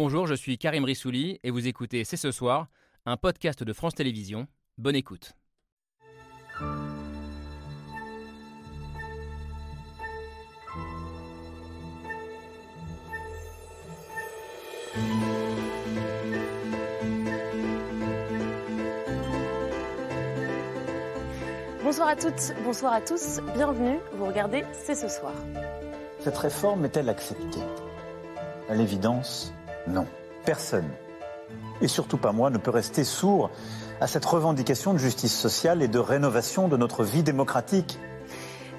Bonjour, je suis Karim Rissouli et vous écoutez C'est ce soir, un podcast de France Télévisions. Bonne écoute. Bonsoir à toutes, bonsoir à tous, bienvenue, vous regardez C'est ce soir. Cette réforme est-elle acceptée? À l'évidence, non. Personne, et surtout pas moi, ne peut rester sourd à cette revendication de justice sociale et de rénovation de notre vie démocratique.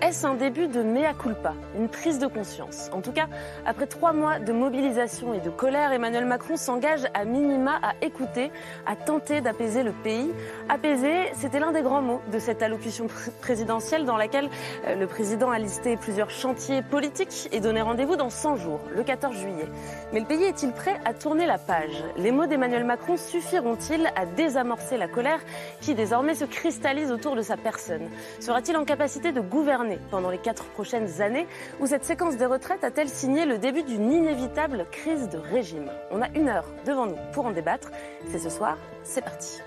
Est-ce un début de mea culpa, une prise de conscience? En tout cas, après trois mois de mobilisation et de colère, Emmanuel Macron s'engage à minima à écouter, à tenter d'apaiser le pays. Apaiser, c'était l'un des grands mots de cette allocution présidentielle dans laquelle euh, le président a listé plusieurs chantiers politiques et donné rendez-vous dans 100 jours, le 14 juillet. Mais le pays est-il prêt à tourner la page? Les mots d'Emmanuel Macron suffiront-ils à désamorcer la colère qui désormais se cristallise autour de sa personne? Sera-t-il en capacité de gouverner? Pendant les quatre prochaines années Ou cette séquence des retraites a-t-elle signé le début d'une inévitable crise de régime? On a une heure devant nous pour en débattre. C'est ce soir, c'est parti.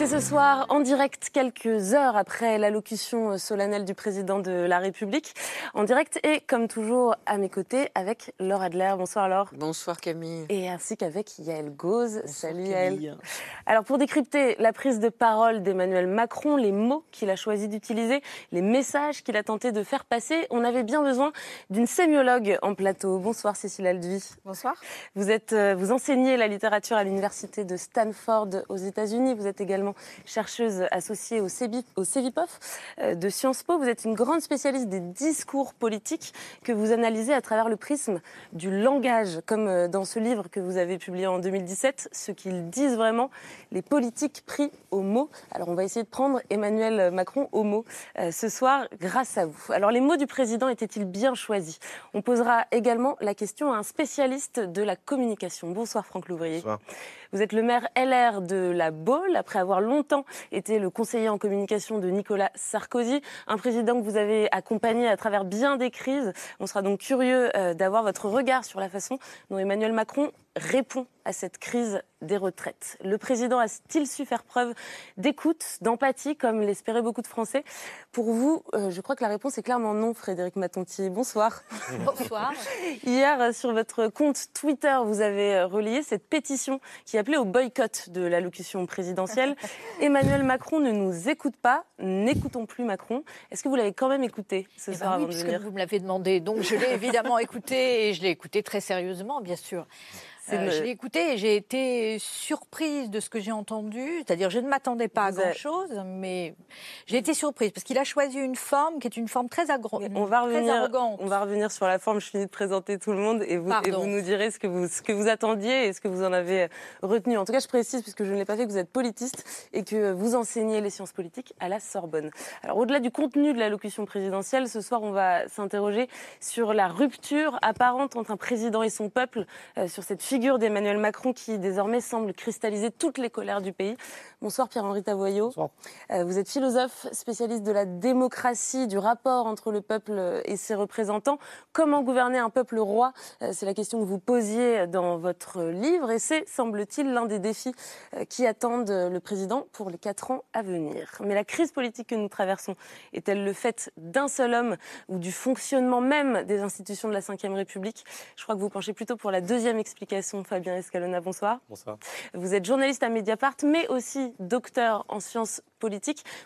C'est ce soir en direct, quelques heures après l'allocution solennelle du président de la République. En direct et comme toujours à mes côtés avec Laure Adler. Bonsoir Laure. Bonsoir Camille. Et ainsi qu'avec Yael Gauze. Salut Yael. Alors pour décrypter la prise de parole d'Emmanuel Macron, les mots qu'il a choisi d'utiliser, les messages qu'il a tenté de faire passer, on avait bien besoin d'une sémiologue en plateau. Bonsoir Cécile Alduy. Bonsoir. Vous, êtes, euh, vous enseignez la littérature à l'université de Stanford aux États-Unis. Vous êtes également chercheuse associée au, CEVIPOF euh, de Sciences Po. Vous êtes une grande spécialiste des discours politiques que vous analysez à travers le prisme du langage, comme euh, dans ce livre que vous avez publié en 2017, ce qu'ils disent vraiment, les politiques pris au mot. Alors on va essayer de prendre Emmanuel Macron au mot euh, ce soir grâce à vous. Alors les mots du président étaient-ils bien choisis? On posera également la question à un spécialiste de la communication. Bonsoir Franck Louvrier. Bonsoir. Vous êtes le maire LR de la Baule, après avoir longtemps été le conseiller en communication de Nicolas Sarkozy, un président que vous avez accompagné à travers bien des crises. On sera donc curieux euh, d'avoir votre regard sur la façon dont Emmanuel Macron répond à cette crise des retraites. Le président a-t-il su faire preuve d'écoute, d'empathie, comme l'espéraient beaucoup de Français? Pour vous, euh, je crois que la réponse est clairement non, Frédéric Matonti. Bonsoir. Bonsoir. Hier, euh, sur votre compte Twitter, vous avez euh, relayé cette pétition qui appelait au boycott de l'allocution présidentielle. Emmanuel Macron ne nous écoute pas, n'écoutons plus Macron. Est-ce que vous l'avez quand même écouté ce eh ben soir oui, avant de venir? vous me l'avez demandé, donc je l'ai évidemment écouté et je l'ai écouté très sérieusement, bien sûr. Euh, je l'ai écouté et j'ai été surprise de ce que j'ai entendu. C'est-à-dire, je ne m'attendais pas à grand-chose, mais j'ai été surprise parce qu'il a choisi une forme qui est une forme très, agro on va revenir, arrogante. On va revenir sur la forme. Je finis de présenter tout le monde et vous, et vous nous direz ce que vous, ce que vous attendiez et ce que vous en avez retenu. En tout cas, je précise, puisque je ne l'ai pas fait, que vous êtes politiste et que vous enseignez les sciences politiques à la Sorbonne. Alors, au-delà du contenu de l'allocution présidentielle, ce soir, on va s'interroger sur la rupture apparente entre un président et son peuple, euh, sur cette figure d'Emmanuel Macron qui désormais semble cristalliser toutes les colères du pays. Bonsoir Pierre-Henri Tavoyot. Bonsoir. Euh, vous êtes philosophe, spécialiste de la démocratie, du rapport entre le peuple et ses représentants. Comment gouverner un peuple roi? Euh, C'est la question que vous posiez dans votre livre et c'est, semble-t-il, l'un des défis euh, qui attendent le président pour les quatre ans à venir. Mais la crise politique que nous traversons est-elle le fait d'un seul homme ou du fonctionnement même des institutions de la Ve République? Je crois que vous penchez plutôt pour la deuxième explication, Fabien Escalona. Bonsoir. Bonsoir. Vous êtes journaliste à Mediapart, mais aussi docteur en sciences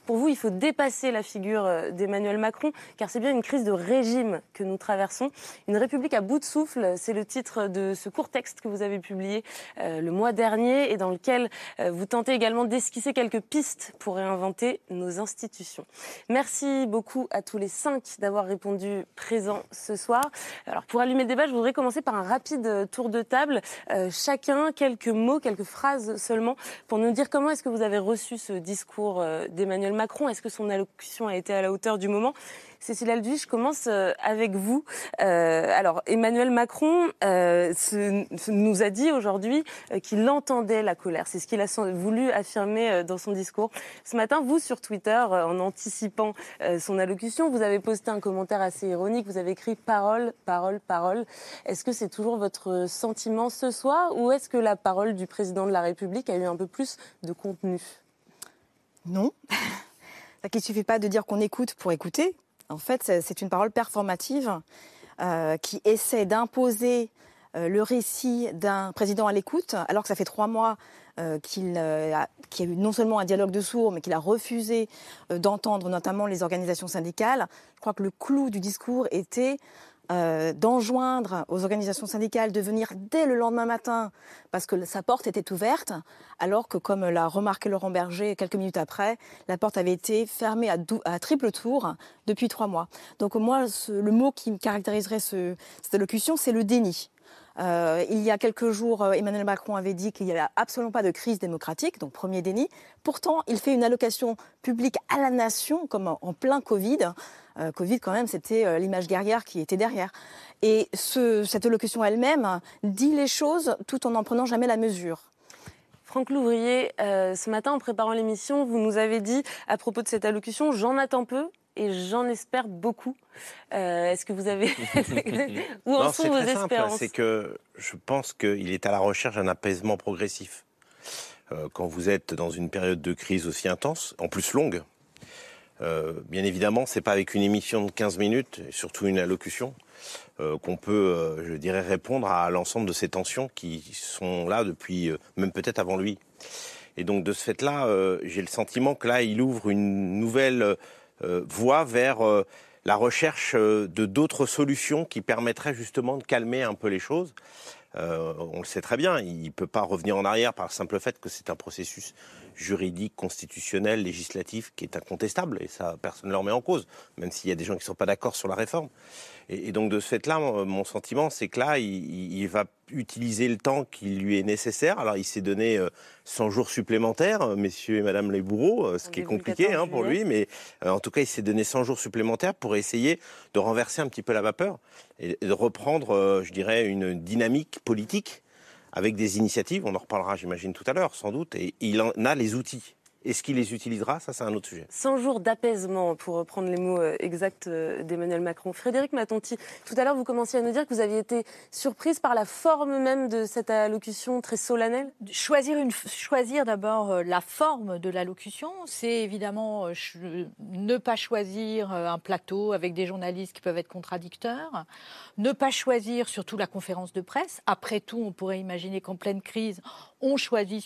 Pour vous, il faut dépasser la figure euh, d'Emmanuel Macron, car c'est bien une crise de régime que nous traversons. Une République à bout de souffle, c'est le titre de ce court texte que vous avez publié euh, le mois dernier et dans lequel euh, vous tentez également d'esquisser quelques pistes pour réinventer nos institutions. Merci beaucoup à tous les cinq d'avoir répondu présent ce soir. Alors pour allumer le débat, je voudrais commencer par un rapide tour de table. chacun quelques mots, quelques phrases seulement pour nous dire comment est-ce que vous avez reçu ce discours d'Emmanuel Macron. Est-ce que son allocution a été à la hauteur du moment? Cécile Alduy, je commence euh, avec vous. Euh, alors, Emmanuel Macron euh, nous a dit aujourd'hui qu'il entendait la colère. C'est ce qu'il a voulu affirmer dans son discours. Ce matin, vous, sur Twitter, en anticipant son allocution, vous avez posté un commentaire assez ironique. Vous avez écrit parole, parole, parole. Est-ce que c'est toujours votre sentiment ce soir? Ou est-ce que la parole du président de la République a eu un peu plus de contenu? Non. Il ne suffit pas de dire qu'on écoute pour écouter. En fait, c'est une parole performative euh, qui essaie d'imposer euh, le récit d'un président à l'écoute, alors que ça fait trois mois euh, qu'il y a eu non seulement un dialogue de sourds, mais qu'il a refusé d'entendre notamment les organisations syndicales. Je crois que le clou du discours était euh, d'enjoindre aux organisations syndicales de venir dès le lendemain matin parce que sa porte était ouverte, alors que, comme l'a remarqué Laurent Berger quelques minutes après, la porte avait été fermée à, triple tour depuis trois mois. Donc moi, le mot qui caractériserait ce, cette allocution, c'est le déni. Euh, il y a quelques jours, euh, Emmanuel Macron avait dit qu'il n'y avait absolument pas de crise démocratique, donc premier déni. Pourtant, il fait une allocation publique à la nation, comme en, plein Covid. Euh, Covid, quand même, c'était l'image guerrière qui était derrière. Et cette allocution elle-même dit les choses tout en n'en prenant jamais la mesure. Franck Louvrier, ce matin, en préparant l'émission, vous nous avez dit à propos de cette allocution, j'en attends peu, et j'en espère beaucoup. Euh, est-ce que vous avez où en sont vos espérances C'est que je pense qu'il est à la recherche d'un apaisement progressif. Euh, quand vous êtes dans une période de crise aussi intense, en plus longue, euh, bien évidemment, c'est pas avec une émission de 15 minutes, et surtout une allocution, qu'on peut, je dirais, répondre à l'ensemble de ces tensions qui sont là depuis, même peut-être avant lui. Et donc de ce fait-là, j'ai le sentiment que là, il ouvre une nouvelle euh, voie vers euh, la recherche euh, de d'autres solutions qui permettraient justement de calmer un peu les choses. on le sait très bien, il ne peut pas revenir en arrière par le simple fait que c'est un processus juridique, constitutionnel, législatif qui est incontestable, et ça, personne ne le remet en cause, même s'il y a des gens qui ne sont pas d'accord sur la réforme. Et, donc de ce fait-là, mon sentiment, c'est que là, il, va utiliser le temps qui lui est nécessaire. Alors il s'est donné 100 euh, jours supplémentaires, euh, messieurs et madame les bourreaux, euh, ce qui est compliqué hein, pour lui, mais en tout cas, il s'est donné 100 jours supplémentaires pour essayer de renverser un petit peu la vapeur et de reprendre, je dirais, une dynamique politique avec des initiatives. On en reparlera, j'imagine, tout à l'heure, sans doute, et il en a les outils. Est-ce qu'il les utilisera? Ça, c'est un autre sujet. 100 jours d'apaisement, pour reprendre les mots euh, exacts euh, d'Emmanuel Macron. Frédéric Matonti, tout à l'heure, vous commenciez à nous dire que vous aviez été surprise par la forme même de cette allocution très solennelle. Choisir, une, choisir d'abord euh, la forme de l'allocution, c'est évidemment ne pas choisir un plateau avec des journalistes qui peuvent être contradicteurs, ne pas choisir surtout la conférence de presse. Après tout, on pourrait imaginer qu'en pleine crise, on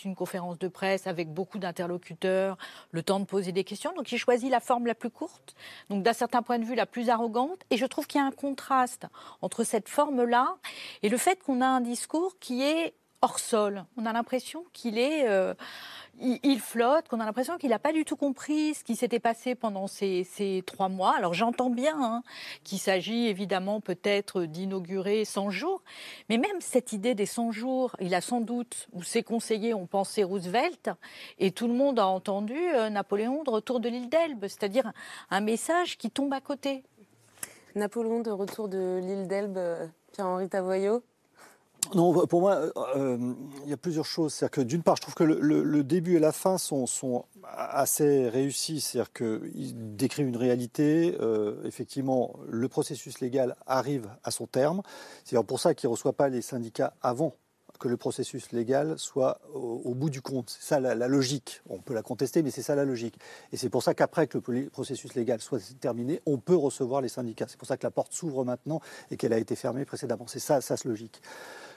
une conférence de presse avec beaucoup d'interlocuteurs, le temps de poser des questions. Donc, il choisit la forme la plus courte, donc d'un certain point de vue la plus arrogante. Et je trouve qu'il y a un contraste entre cette forme-là et le fait qu'on a un discours qui est hors sol. On a l'impression qu'il est... Euh, il, flotte, qu'on a l'impression qu'il n'a pas du tout compris ce qui s'était passé pendant ces, trois mois. Alors j'entends bien hein, qu'il s'agit évidemment peut-être d'inaugurer 100 jours, mais même cette idée des 100 jours, il a sans doute, ou ses conseillers ont pensé Roosevelt, et tout le monde a entendu euh, Napoléon de retour de l'île d'Elbe, c'est-à-dire un message qui tombe à côté. Napoléon de retour de l'île d'Elbe, euh, Pierre-Henri Tavoyot non, pour moi, euh, euh, il y a plusieurs choses. C'est-à-dire que d'une part, je trouve que le, début et la fin sont, assez réussis. C'est-à-dire qu'ils décrivent une réalité. Euh, effectivement, le processus légal arrive à son terme. C'est pour ça qu'il ne reçoit pas les syndicats avant que le processus légal soit au, bout du compte. C'est ça la, logique. On peut la contester, mais c'est ça la logique. Et c'est pour ça qu'après que le processus légal soit terminé, on peut recevoir les syndicats. C'est pour ça que la porte s'ouvre maintenant et qu'elle a été fermée précédemment. C'est ça, ça c'est logique.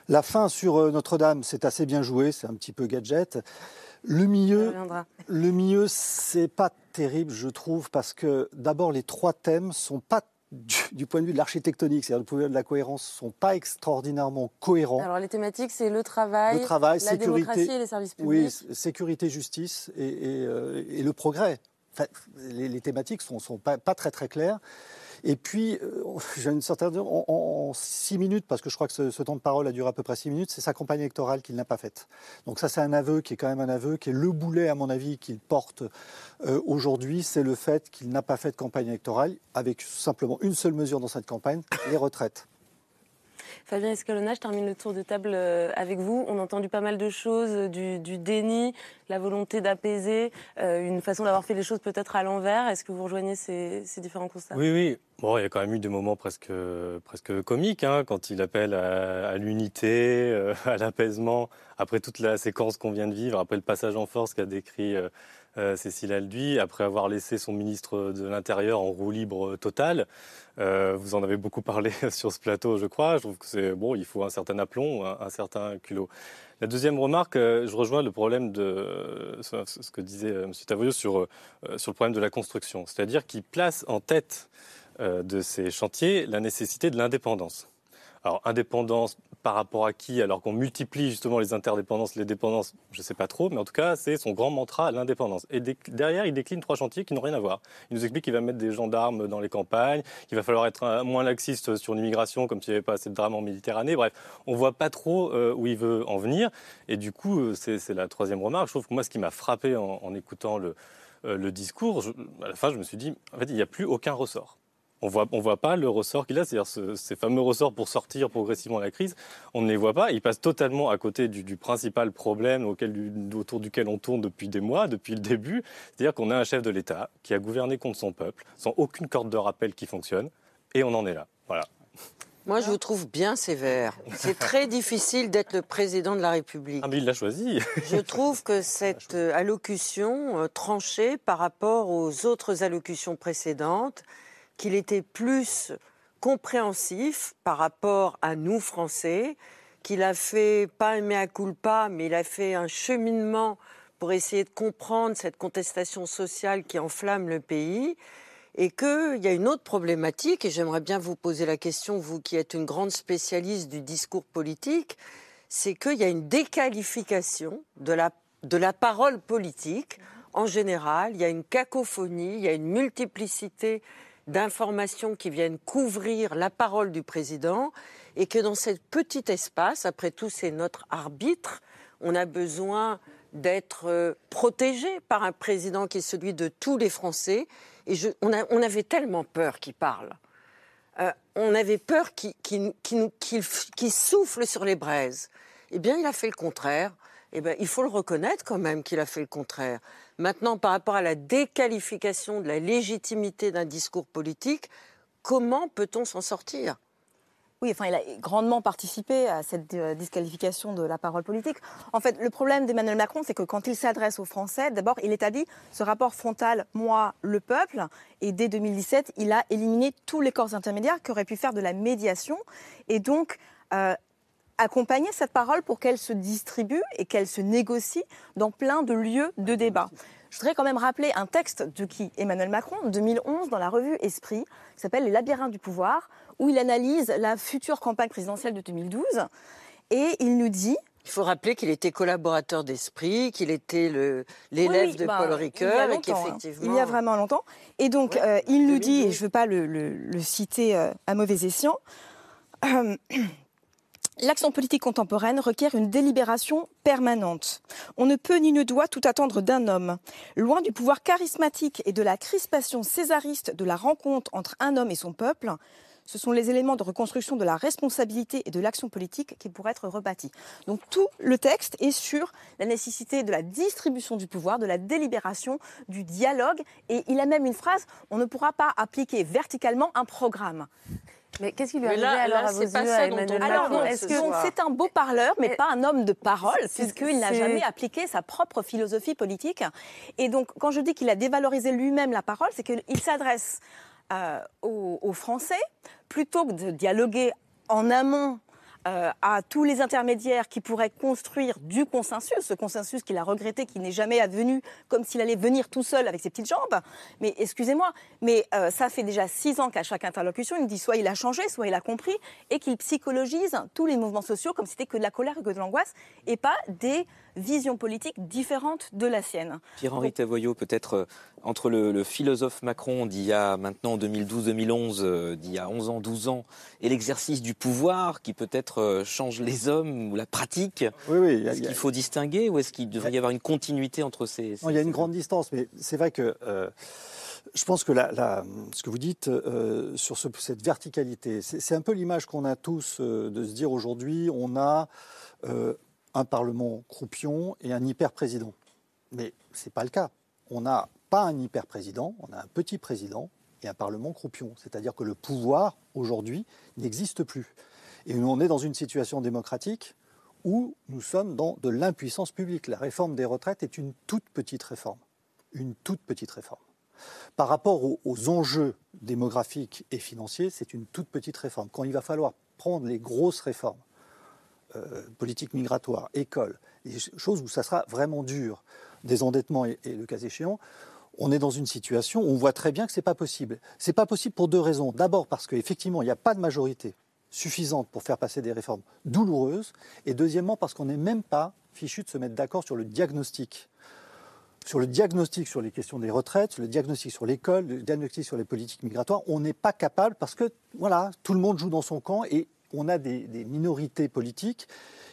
La fin sur euh, Notre-Dame, c'est assez bien joué, c'est un petit peu gadget. Le milieu, le milieu, c'est pas terrible, je trouve, parce que d'abord les trois thèmes sont pas du, point de vue de l'architectonique, c'est-à-dire du point de vue de la cohérence, sont pas extraordinairement cohérents. Alors les thématiques, c'est le travail, le travail la démocratie et les services publics. Oui, sécurité, justice et, euh, le progrès. les, thématiques sont, sont pas, pas, très très claires. Et puis, euh, j'ai une certaine en, six minutes, parce que je crois que ce, temps de parole a duré à peu près six minutes, c'est sa campagne électorale qu'il n'a pas faite. Donc ça, c'est un aveu qui est quand même un aveu, qui est le boulet, à mon avis, qu'il porte euh, aujourd'hui, c'est le fait qu'il n'a pas fait de campagne électorale, avec simplement une seule mesure dans cette campagne, les retraites. Fabien Escalona, je termine le tour de table euh, avec vous. On a entendu pas mal de choses, euh, du, déni, la volonté d'apaiser, euh, une façon d'avoir fait les choses peut-être à l'envers. Est-ce que vous rejoignez ces, différents constats? Oui, oui. Bon, il y a quand même eu des moments presque, comiques, hein, quand il appelle à, l'unité, à l'apaisement, après toute la séquence qu'on vient de vivre, après le passage en force qu'a décrit Cécile Alduy, après avoir laissé son ministre de l'Intérieur en roue libre totale. Euh, vous en avez beaucoup parlé sur ce plateau, je crois. Je trouve que c'est bon, il faut un certain aplomb, un, certain culot. La deuxième remarque, euh, je rejoins le problème de ce que disait M. Tavoyot sur, sur le problème de la construction, c'est-à-dire qu'il place en tête de ces chantiers la nécessité de l'indépendance. Alors, indépendance par rapport à qui Alors qu'on multiplie justement les interdépendances, les dépendances, je ne sais pas trop, mais en tout cas, c'est son grand mantra, l'indépendance. Et derrière, il décline trois chantiers qui n'ont rien à voir. Il nous explique qu'il va mettre des gendarmes dans les campagnes, qu'il va falloir être moins laxiste sur l'immigration, comme s'il n'y avait pas assez de drame en Méditerranée. Bref, on ne voit pas trop euh, où il veut en venir. Et du coup, euh, c'est la troisième remarque. Je trouve que moi, ce qui m'a frappé en, écoutant le, euh, le discours, à la fin, je me suis dit, en fait, il n'y a plus aucun ressort on voit, on voit pas le ressort qu'il a, c'est-à-dire ces fameux ressorts pour sortir progressivement de la crise, on ne les voit pas. Il passe totalement à côté du, principal problème autour duquel on tourne depuis des mois, depuis le début. C'est-à-dire qu'on a un chef de l'État qui a gouverné contre son peuple, sans aucune corde de rappel qui fonctionne, et on en est là. Voilà. Moi, je vous trouve bien sévère. C'est très difficile d'être le président de la République. Ah, mais il l'a choisi. je trouve que cette euh, allocution euh, tranchée par rapport aux autres allocutions précédentes, qu'il était plus compréhensif par rapport à nous Français, qu'il a fait pas un mea culpa, mais il a fait un cheminement pour essayer de comprendre cette contestation sociale qui enflamme le pays, et qu'il y a une autre problématique, et j'aimerais bien vous poser la question, vous qui êtes une grande spécialiste du discours politique, c'est qu'il y a une déqualification de la, de la parole politique. En général, il y a une cacophonie, il y a une multiplicité d'informations qui viennent couvrir la parole du président et que dans ce petit espace, après tout c'est notre arbitre, on a besoin d'être euh, protégé par un président qui est celui de tous les Français. Et on, avait tellement peur qu'il parle. Euh, on avait peur qu'il souffle sur les braises. Eh bien, il a fait le contraire. Eh bien, il faut le reconnaître quand même qu'il a fait le contraire. Maintenant, par rapport à la déqualification de la légitimité d'un discours politique, comment peut-on s'en sortir? Oui, enfin, il a grandement participé à cette euh, disqualification de la parole politique. En fait, le problème d'Emmanuel Macron, c'est que quand il s'adresse aux Français, d'abord, il établit ce rapport frontal moi, le peuple, et dès 2017, il a éliminé tous les corps intermédiaires qui auraient pu faire de la médiation, et donc euh, accompagner cette parole pour qu'elle se distribue et qu'elle se négocie dans plein de lieux de débat. Je voudrais quand même rappeler un texte de qui Emmanuel Macron, en 2011, dans la revue Esprit, qui s'appelle Les labyrinthes du pouvoir, où il analyse la future campagne présidentielle de 2012. Et il nous dit il faut rappeler qu'il était collaborateur d'Esprit, qu'il était l'élève de bah, Paul Ricoeur et hein. qu'effectivement. Il y a vraiment longtemps. Et donc, euh, il nous dit, et je ne veux pas le, citer euh, à mauvais escient, L'action politique contemporaine requiert une délibération permanente. On ne peut ni ne doit tout attendre d'un homme. Loin du pouvoir charismatique et de la crispation césariste de la rencontre entre un homme et son peuple, ce sont les éléments de reconstruction de la responsabilité et de l'action politique qui pourraient être rebâtis. Donc tout le texte est sur la nécessité de la distribution du pouvoir, de la délibération, du dialogue, et il a même une phrase, on ne pourra pas appliquer verticalement un programme. Mais qu'est-ce qui lui est arrivé alors à vos yeux à Emmanuel que c'est un beau parleur, mais, pas un homme de parole, puisqu'il n'a jamais appliqué sa propre philosophie politique. Et donc, quand je dis qu'il a dévalorisé lui-même la parole, c'est qu'il s'adresse euh, aux, Français plutôt que de dialoguer en amont euh, à tous les intermédiaires qui pourraient construire du consensus, ce consensus qu'il a regretté, qui n'est jamais advenu, comme s'il allait venir tout seul avec ses petites jambes. Mais excusez-moi, mais euh, ça fait déjà six ans qu'à chaque interlocution, il dit soit il a changé, soit il a compris, et qu'il psychologise tous les mouvements sociaux comme si c'était que de la colère que de l'angoisse, et pas des vision politique différente de la sienne. Pierre-Henri Tavoyot, peut-être euh, entre le, philosophe Macron d'il y a maintenant 2012-2011, euh, d'il y a 11 ans, 12 ans, et l'exercice du pouvoir qui peut-être euh, change les hommes ou la pratique, oui, oui, est-ce qu'il faut distinguer ou est-ce qu'il devrait y avoir une continuité entre ces... il y a une grande distance, mais c'est vrai que... je pense que ce que vous dites sur cette verticalité, c'est un peu l'image qu'on a tous de se dire aujourd'hui, on a un Parlement croupion et un hyper-président. Mais ce n'est pas le cas. On n'a pas un hyper-président, on a un petit président et un Parlement croupion. C'est-à-dire que le pouvoir, aujourd'hui, n'existe plus. Et on est dans une situation démocratique où nous sommes dans de l'impuissance publique. La réforme des retraites est une toute petite réforme. Une toute petite réforme. Par rapport aux, aux enjeux démographiques et financiers, c'est une toute petite réforme. Quand il va falloir prendre les grosses réformes, euh, politique migratoire, école, des choses où ça sera vraiment dur, des endettements et, le cas échéant, on est dans une situation où on voit très bien que ce n'est pas possible. Ce n'est pas possible pour deux raisons. D'abord parce qu'effectivement, il n'y a pas de majorité suffisante pour faire passer des réformes douloureuses. Et deuxièmement parce qu'on n'est même pas fichu de se mettre d'accord sur le diagnostic. Sur le diagnostic sur les questions des retraites, sur le diagnostic sur l'école, le diagnostic sur les politiques migratoires, on n'est pas capable parce que voilà, tout le monde joue dans son camp et on a des, minorités politiques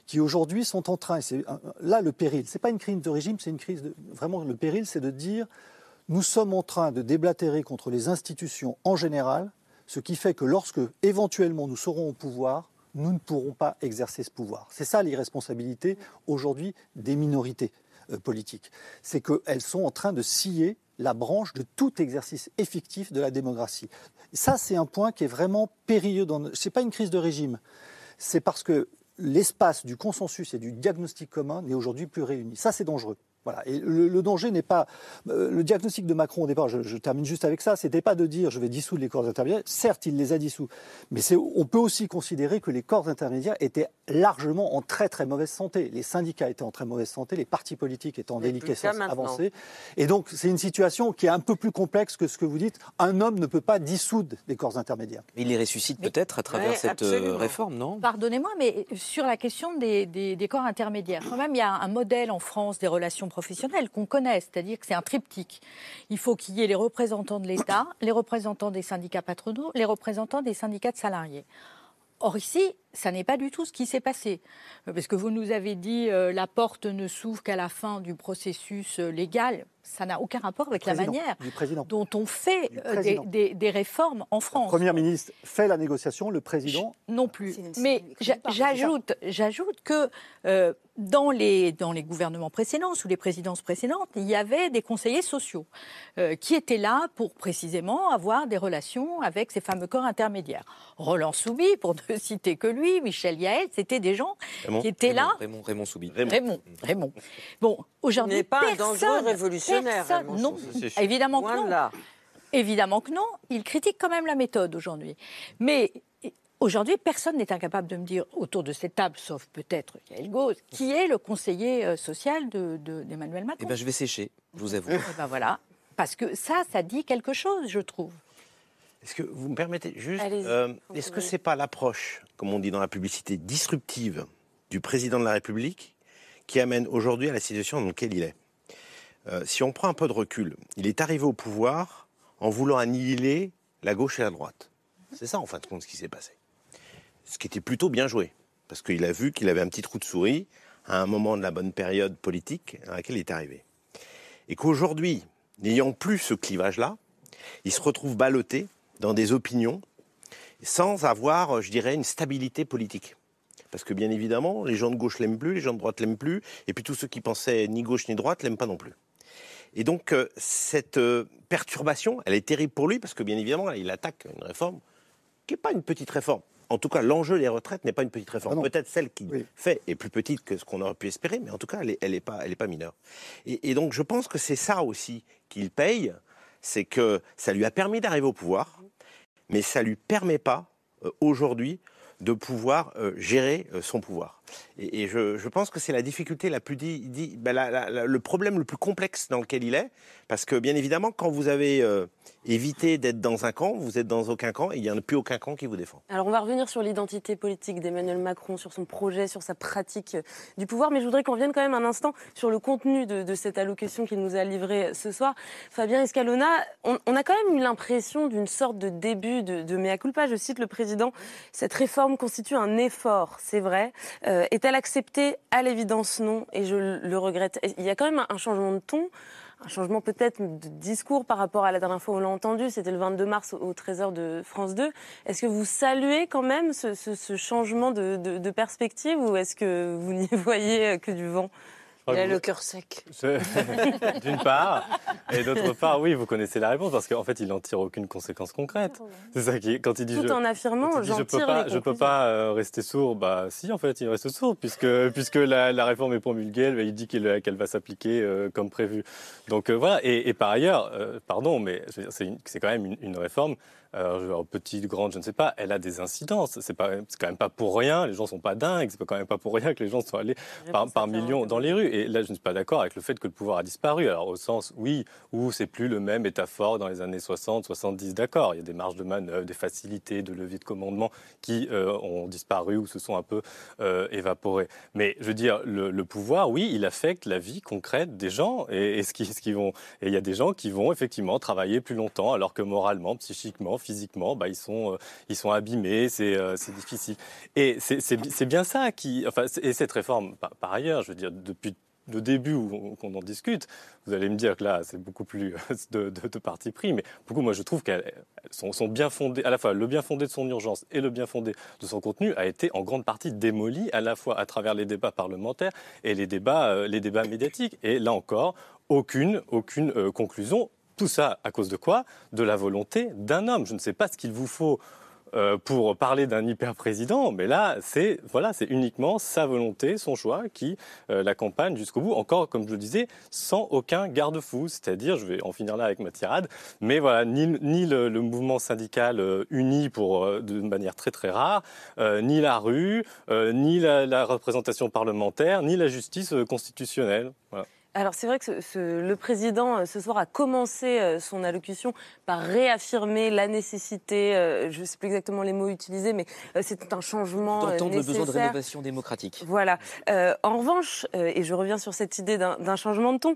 qui aujourd'hui sont en train, c'est là le péril, ce n'est pas une crise de régime, c'est une crise vraiment le péril, c'est de dire nous sommes en train de déblatérer contre les institutions en général, ce qui fait que lorsque éventuellement nous serons au pouvoir, nous ne pourrons pas exercer ce pouvoir. C'est ça l'irresponsabilité aujourd'hui des minorités euh, politiques. C'est qu'elles sont en train de scier la branche de tout exercice effectif de la démocratie. Ça, c'est un point qui est vraiment périlleux. Ce n'est pas une crise de régime. C'est parce que l'espace du consensus et du diagnostic commun n'est aujourd'hui plus réuni. Ça, c'est dangereux. Voilà. Et le, danger n'est pas. Euh, le diagnostic de Macron au départ, je, termine juste avec ça, c'était pas de dire je vais dissoudre les corps intermédiaires. Certes, il les a dissous. Mais on peut aussi considérer que les corps intermédiaires étaient largement en très très mauvaise santé. Les syndicats étaient en très mauvaise santé, les partis politiques étaient en déliquescence avancée. Et donc, c'est une situation qui est un peu plus complexe que ce que vous dites. Un homme ne peut pas dissoudre les corps intermédiaires. Il les ressuscite peut-être à travers cette euh, réforme, non? Pardonnez-moi, mais sur la question des, des corps intermédiaires, quand même, il y a un modèle en France des relations professionnels qu'on connaît, c'est-à-dire que c'est un triptyque. Il faut qu'il y ait les représentants de l'État, les représentants des syndicats patronaux, les représentants des syndicats de salariés. Or ici, ça n'est pas du tout ce qui s'est passé. Parce que vous nous avez dit euh, la porte ne s'ouvre qu'à la fin du processus euh, légal ça n'a aucun rapport avec la manière dont on fait euh, des, réformes en France. Le Premier ministre fait la négociation, le président non plus. Mais j'ajoute, j'ajoute que euh, dans les dans les gouvernements précédents, sous les présidences précédentes, il y avait des conseillers sociaux euh, qui étaient là pour précisément avoir des relations avec ces fameux corps intermédiaires. Roland Soubi, pour ne citer que lui, Michel Yael, c'était des gens qui étaient là. Raymond, Raymond Soubi. Raymond, Raymond. Bon, aujourd'hui, n'est pas un dangereux révolutionnaire non, évidemment que non. Évidemment que non. Il critique quand même la méthode aujourd'hui. Mais Aujourd'hui, personne n'est incapable de me dire autour de cette table, sauf peut-être Yael Gauze, qui est le conseiller euh, social d'Emmanuel de, Macron. Eh bien, je vais sécher, je vous avoue. Eh ben voilà, parce que ça, ça dit quelque chose, je trouve. Est-ce que vous me permettez juste, euh, est-ce que c'est pas l'approche, comme on dit dans la publicité, disruptive du président de la République qui amène aujourd'hui à la situation dans laquelle il est? Euh, si on prend un peu de recul, il est arrivé au pouvoir en voulant annihiler la gauche et la droite. C'est ça, en fin de compte, ce qui s'est passé. Ce qui était plutôt bien joué, parce qu'il a vu qu'il avait un petit trou de souris à un moment de la bonne période politique dans laquelle il est arrivé. Et qu'aujourd'hui, n'ayant plus ce clivage-là, il se retrouve ballotté dans des opinions sans avoir, je dirais, une stabilité politique. Parce que bien évidemment, les gens de gauche l'aiment plus, les gens de droite l'aiment plus, et puis tous ceux qui pensaient ni gauche ni droite l'aiment pas non plus. Et donc, euh, cette euh, perturbation, elle est terrible pour lui parce que, bien évidemment, il attaque une réforme qui n'est pas une petite réforme. En tout cas, l'enjeu des retraites n'est pas une petite réforme. Ah Peut-être celle qu'il fait est plus petite que ce qu'on aurait pu espérer, mais en tout cas, elle n'est pas, pas mineure. Et, donc, je pense que c'est ça aussi qu'il paye, c'est que ça lui a permis d'arriver au pouvoir, mais ça ne lui permet pas, euh, aujourd'hui, de pouvoir gérer son pouvoir. Et, je, pense que c'est la difficulté la plus ben le problème le plus complexe dans lequel il est, parce que bien évidemment, quand vous avez euh, évité d'être dans un camp, vous êtes dans aucun camp, et il n'y a plus aucun camp qui vous défend. Alors on va revenir sur l'identité politique d'Emmanuel Macron, sur son projet, sur sa pratique du pouvoir, mais je voudrais qu'on revienne quand même un instant sur le contenu de, cette allocution qu'il nous a livrée ce soir. Fabien Escalona, on, a quand même eu l'impression d'une sorte de début de, de mea culpa. Je cite le président, cette réforme constitue un effort, c'est vrai. Euh, est-elle acceptée À l'évidence, non, et je le regrette. Il y a quand même un changement de ton un changement peut-être de discours par rapport à la dernière fois où on l'a entendu, c'était le 22 mars au, Trésor de France 2. Est-ce que vous saluez quand même ce, changement de perspective ou est-ce que vous n'y voyez que du vent? Il a le cœur sec. D'une part. Et d'autre part, oui, vous connaissez la réponse parce qu'en fait, il n'en tire aucune conséquence concrète. C'est ça qui, quand il dit. Tout en affirmant, je peux pas, je peux pas euh, rester sourd. Bah, si, en fait, il reste sourd puisque puisque la, réforme est promulguée, il dit qu'elle va s'appliquer euh, comme prévu. Donc euh, voilà. Et, par ailleurs, pardon, mais c'est quand même une, une réforme euh, petite, grande, je ne sais pas, elle a des incidences. C'est pas, quand même pas pour rien. Les gens sont pas dingues. C'est quand même pas pour rien que les gens sont allés par, par millions dans les rues. Et là, je ne suis pas d'accord avec le fait que le pouvoir a disparu. Alors au sens, oui, où c'est plus le même état fort dans les années 60, 70, d'accord. Il y a des marges de manœuvre, des facilités de levier de commandement qui euh, ont disparu ou se sont un peu euh, évaporés. Mais je veux dire, le, pouvoir, oui, il affecte la vie concrète des gens et, ce qui, ce qui vont. Et il y a des gens qui vont effectivement travailler plus longtemps, alors que moralement, psychiquement, physiquement, bah, ils, sont, euh, ils sont abîmés, c'est euh, difficile. Et c'est bien ça qui. Enfin, et cette réforme, par, ailleurs, je veux dire, depuis le début où on, en discute, vous allez me dire que là, c'est beaucoup plus de, de, parti pris, mais beaucoup, moi, je trouve qu'elles sont, sont, bien fondées, à la fois le bien fondé de son urgence et le bien fondé de son contenu a été en grande partie démoli, à la fois à travers les débats parlementaires et les débats, euh, les débats médiatiques. Et là encore, aucune, aucune conclusion tout ça à cause de quoi? De la volonté d'un homme. Je ne sais pas ce qu'il vous faut euh, pour parler d'un hyper-président, mais là, c'est voilà, uniquement sa volonté, son choix qui euh, l'accompagne jusqu'au bout. Encore, comme je le disais, sans aucun garde-fou. C'est-à-dire, je vais en finir là avec ma tirade, mais voilà, ni, ni le, mouvement syndical euh, uni pour de manière très très rare, ni la rue, ni la, la, représentation parlementaire, ni la justice constitutionnelle. Voilà. Alors c'est vrai que le président euh, ce soir a commencé euh, son allocution par réaffirmer la nécessité, euh, je ne sais plus exactement les mots utilisés, mais c'est un changement D'entendre le besoin de rénovation démocratique. Voilà. en revanche, et je reviens sur cette idée d'un changement de ton,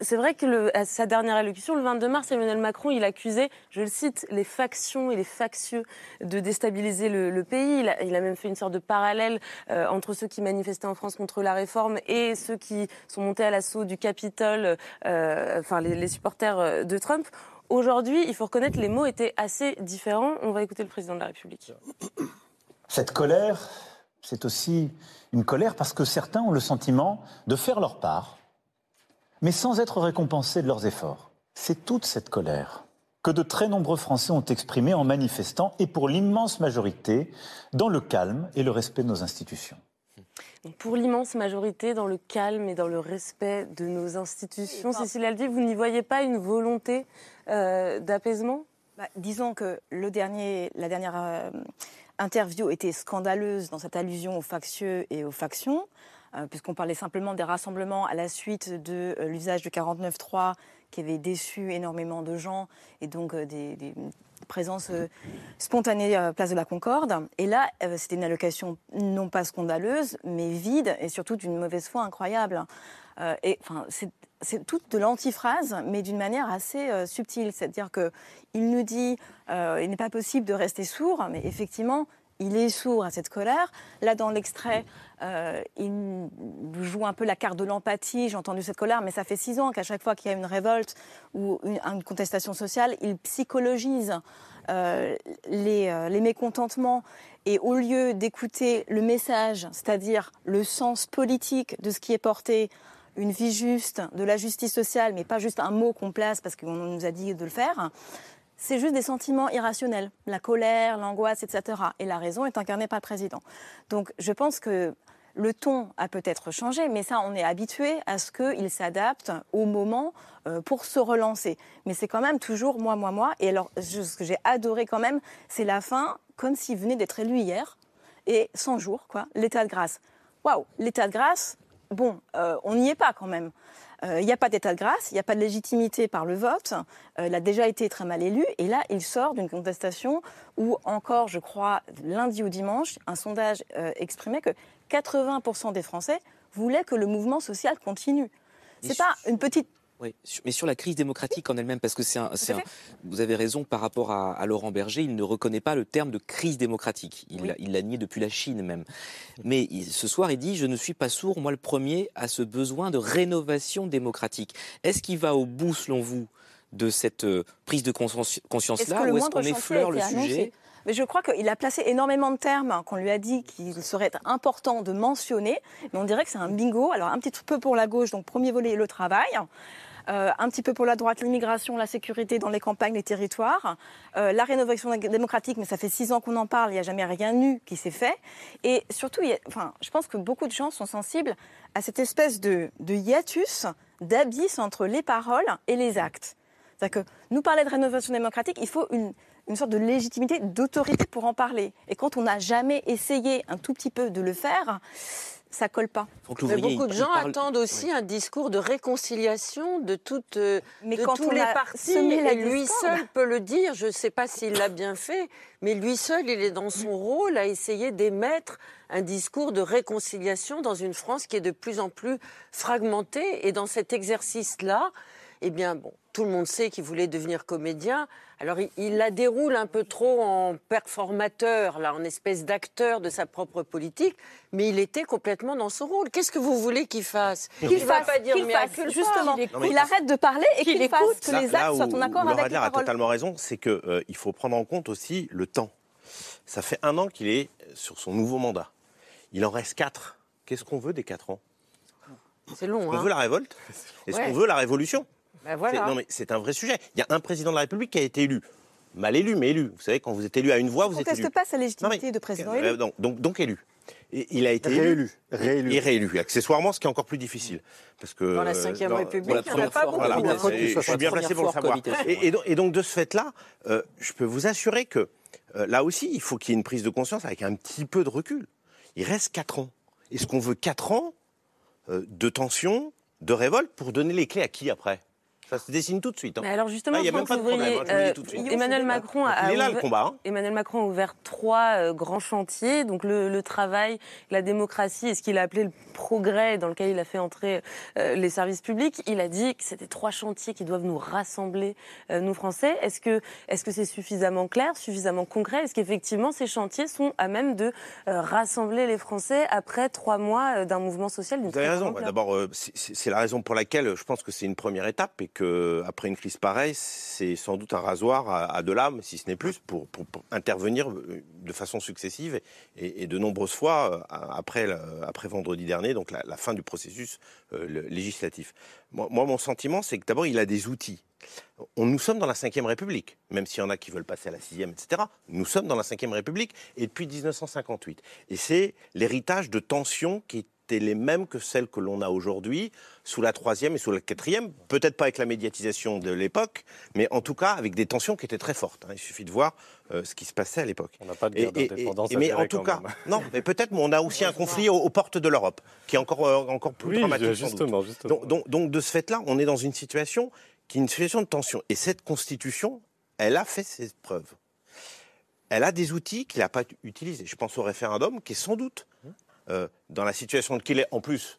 c'est vrai que le, à sa dernière allocution, le 22 mars, Emmanuel Macron, il accusait, je le cite, les factions et les factieux de déstabiliser le, pays. Il a, il a, même fait une sorte de parallèle entre ceux qui manifestaient en France contre la réforme et ceux qui sont à l'assaut du Capitole, euh, enfin les, supporters euh, de Trump. Aujourd'hui, il faut reconnaître les mots étaient assez différents. On va écouter le président de la République. Cette colère, c'est aussi une colère parce que certains ont le sentiment de faire leur part, mais sans être récompensés de leurs efforts. C'est toute cette colère que de très nombreux Français ont exprimée en manifestant, et pour l'immense majorité, dans le calme et le respect de nos institutions pour l'immense majorité, dans le calme et dans le respect de nos institutions, Cécile Aldi, vous n'y voyez pas une volonté euh, d'apaisement? Bah, Disons que le dernier, la dernière euh, interview était scandaleuse dans cette allusion aux factieux et aux factions, euh, puisqu'on parlait simplement des rassemblements à la suite de l'usage de 49.3 qui avait déçu énormément de gens et donc des présence euh, spontanée à Place de la Concorde. Et là, euh, c'était une allocation non pas scandaleuse, mais vide et surtout d'une mauvaise foi incroyable. Euh, et enfin, c'est toute de l'antiphrase, mais d'une manière assez subtile. C'est-à-dire qu'il nous dit il n'est pas possible de rester sourd, mais effectivement, il est sourd à cette colère. Là, dans l'extrait, euh, il joue un peu la carte de l'empathie. J'ai entendu cette colère, mais ça fait six ans qu'à chaque fois qu'il y a une révolte ou une, contestation sociale, il psychologise euh, euh, les, mécontentements. Et au lieu d'écouter le message, c'est-à-dire le sens politique de ce qui est porté, une vie juste, de la justice sociale, mais pas juste un mot qu'on place parce qu'on nous a dit de le faire, c'est juste des sentiments irrationnels, la colère, l'angoisse, etc. Et la raison est incarnée par le président. Donc je pense que le ton a peut-être changé, mais ça, on est habitué à ce qu'il s'adapte au moment euh, pour se relancer. Mais c'est quand même toujours moi, moi, moi. Et alors, ce que j'ai adoré quand même, c'est la fin, comme s'il venait d'être élu hier, et 100 jours, quoi, l'état de grâce. Waouh, l'état de grâce, bon, euh, on n'y est pas quand même. Euh, il n'y a pas d'état de grâce, il n'y a pas de légitimité par le vote. Euh, il a déjà été très mal élu. Et là, il sort d'une contestation où, encore, je crois, lundi ou dimanche, un sondage euh, exprimait que 80% des Français voulaient que le mouvement social continue. C'est pas une petite oui, mais sur la crise démocratique en elle-même, parce que c'est un, vous avez raison par rapport à, Laurent Berger, il ne reconnaît pas le terme de crise démocratique. Il l'a nié depuis la Chine même. Mais ce soir, il dit Je ne suis pas sourd, moi le premier, à ce besoin de rénovation démocratique. Est-ce qu'il va au bout, selon vous, de cette euh, prise de conscience-là, ou est-ce qu'on effleure le sujet? Mais je crois qu'il a placé énormément de termes qu'on lui a dit qu'il serait important de mentionner. Mais on dirait que c'est un bingo. Alors un petit peu pour la gauche, donc premier volet, le travail. Euh, un petit peu pour la droite, l'immigration, la sécurité dans les campagnes, les territoires, euh, la rénovation démocratique, mais ça fait six ans qu'on en parle, il n'y a jamais rien eu qui s'est fait. Et surtout, enfin, je pense que beaucoup de gens sont sensibles à cette espèce de, hiatus, d'abysse entre les paroles et les actes. C'est-à-dire que nous parler de rénovation démocratique, il faut une sorte de légitimité, d'autorité pour en parler. Et quand on n'a jamais essayé un tout petit peu de le faire, ça colle pas. Mais beaucoup de gens attendent aussi un discours de réconciliation de, toutes, euh, mais de tous les partis. Et lui seul peut le dire. Je ne sais pas s'il l'a bien fait, mais lui seul, il est dans son rôle à essayer d'émettre un discours de réconciliation dans une France qui est de plus en plus fragmentée. Et dans cet exercice-là, eh bien, bon, tout le monde sait qu'il voulait devenir comédien. Alors il, la déroule un peu trop en performateur, là, en espèce d'acteur de sa propre politique, mais il était complètement dans son rôle. Qu'est-ce que vous voulez qu'il fasse? Qu'il fasse, pas dire fasse, justement, qu'il arrête de parler et qu'il fasse que les actes soient en accord avec les paroles. a totalement raison, c'est qu'il euh, faut prendre en compte aussi le temps. Ça fait un an qu'il est sur son nouveau mandat. Il en reste quatre. Qu'est-ce qu'on veut des quatre ans? C'est long. On hein. veut la révolte? Est-ce qu'on veut la révolution? Ben non, mais c'est un vrai sujet. Il y a un président de la République qui a été élu. Mal élu, mais élu. Vous savez, quand vous êtes élu à une voix, vous êtes élu. conteste pas sa légitimité de président élu. Euh, donc, donc, élu. Et il a été réélu. Réélu. Et réélu, accessoirement, ce qui est encore plus difficile. Parce que, dans la Ve République, il n'y en a pas beaucoup. je suis bien placé pour le savoir. Et, donc, de ce fait-là, euh, je peux vous assurer que euh, là aussi, il faut qu'il y ait une prise de conscience avec un petit peu de recul. Il reste 4 ans. Est-ce qu'on veut 4 ans de tension, de révolte, pour donner les clés à qui après? Ça se dessine tout de suite. Hein. alors justement, il a même pas de problème. Hein, euh, Emmanuel Macron a, là, le combat, hein. Emmanuel Macron a ouvert trois euh, grands chantiers, donc le, travail, la démocratie et ce qu'il a appelé le progrès, dans lequel il a fait entrer euh, les services publics. Il a dit que c'était trois chantiers qui doivent nous rassembler, nous Français. Est-ce que est-ce que c'est suffisamment clair, suffisamment concret? Est-ce qu'effectivement ces chantiers sont à même de rassembler les Français après trois mois d'un mouvement social Vous avez raison. D'abord, c'est la raison pour laquelle je pense que c'est une première étape et que après une crise pareille, c'est sans doute un rasoir à, de l'âme, si ce n'est plus, pour, intervenir euh, de façon successive et, de nombreuses fois euh, après, après vendredi dernier, donc la, fin du processus euh, législatif. Moi, mon sentiment, c'est que d'abord, il a des outils. On, nous sommes dans la Ve République, même s'il y en a qui veulent passer à la Sixième, etc. Nous sommes dans la Ve République et depuis 1958. Et c'est l'héritage de tensions qui les mêmes que celles que l'on a aujourd'hui sous la troisième et sous la quatrième. Peut-être pas avec la médiatisation de l'époque, mais en tout cas avec des tensions qui étaient très fortes. Hein. Il suffit de voir euh, ce qui se passait à l'époque. On n'a pas de guerre d'indépendance. Mais en tout cas, non, mais peut-être, on a aussi un conflit aux, portes de l'Europe, qui est encore, euh, encore plus dramatique. Justement, justement. Donc, donc, de ce fait-là, on est dans une situation qui est une situation de tension. Et cette constitution, elle a fait ses preuves. Elle a des outils qu'il n'a pas utilisés. Je pense au référendum, qui est sans doute euh, dans la situation qu'il est, en plus,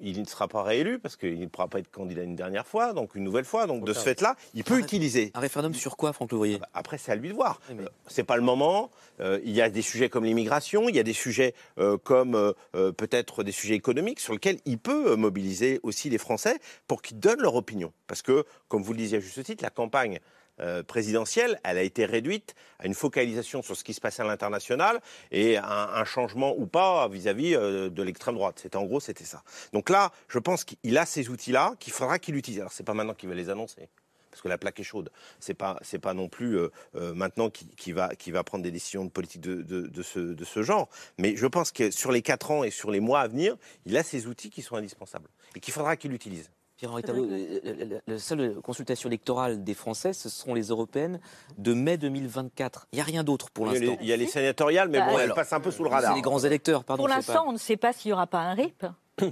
il ne sera pas réélu parce qu'il ne pourra pas être candidat une dernière fois, donc une nouvelle fois. Donc de ce fait-là, il peut utiliser. Un référendum sur quoi, Franck Louvrier ah bah, Après, c'est à lui de voir. Ce n'est c'est pas le moment. Euh, il y a des sujets comme l'immigration, il y a des sujets euh, comme peut-être des sujets économiques sur lesquels il peut mobiliser aussi les Français pour qu'ils donnent leur opinion. Parce que, comme vous le disiez à juste titre, la campagne euh, présidentielle, elle a été réduite à une focalisation sur ce qui se passait à l'international et un, un, changement ou pas vis-à-vis euh, de l'extrême droite. C'était en gros, c'était ça. Donc là, je pense qu'il a ces outils-là qu'il faudra qu'il utilise. Alors c'est pas maintenant qu'il va les annoncer parce que la plaque est chaude. C'est pas pas non plus euh, maintenant qui, va va prendre des décisions de politique de, ce, de ce genre. Mais je pense que sur les quatre ans et sur les mois à venir, il a ces outils qui sont indispensables et qu'il faudra qu'il utilise. Pierre-Henri la seule consultation électorale des Français, ce seront les européennes de mai 2024. Il n'y a rien d'autre pour l'instant. Il y a les sénatoriales, mais bon, elles passent un peu sous le radar. C'est les grands électeurs, pardon. Pour l'instant, on ne sait pas s'il n'y aura pas un RIP.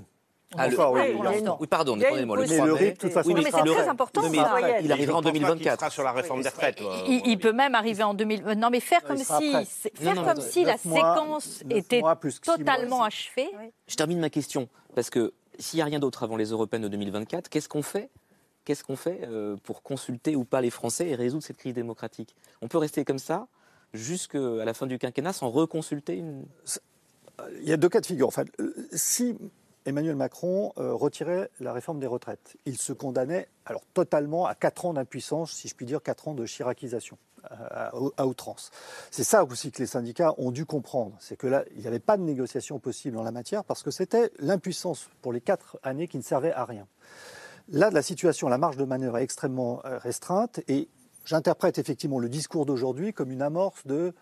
Ah, le... oui, pardon, pardonnez-moi. Le 3 mai. de toute façon, oui, mais c'est très important. ça. Il arrivera en 2024. sera sur la réforme des retraites. Il, peut même arriver en 2000. Non, mais faire comme si, faire comme si la séquence était totalement achevée. Je termine ma question parce que s'il n'y a rien d'autre avant les européennes de 2024, qu'est-ce qu'on fait euh, pour consulter ou pas les Français et résoudre cette crise démocratique? On peut rester comme ça jusqu'à la fin du quinquennat sans reconsulter une... Il y a deux cas de figure. Fait, si Emmanuel Macron euh, retirait la réforme des retraites. Il se condamnait alors totalement à quatre ans d'impuissance, si je puis dire, quatre ans de chiracisation à, outrance. C'est ça aussi que les syndicats ont dû comprendre, c'est que là, il n'y avait pas de négociation possible en la matière parce que c'était l'impuissance pour les quatre années qui ne servait à rien. Là, la situation, la marge de manœuvre est extrêmement euh, restreinte et j'interprète effectivement le discours d'aujourd'hui comme une amorce de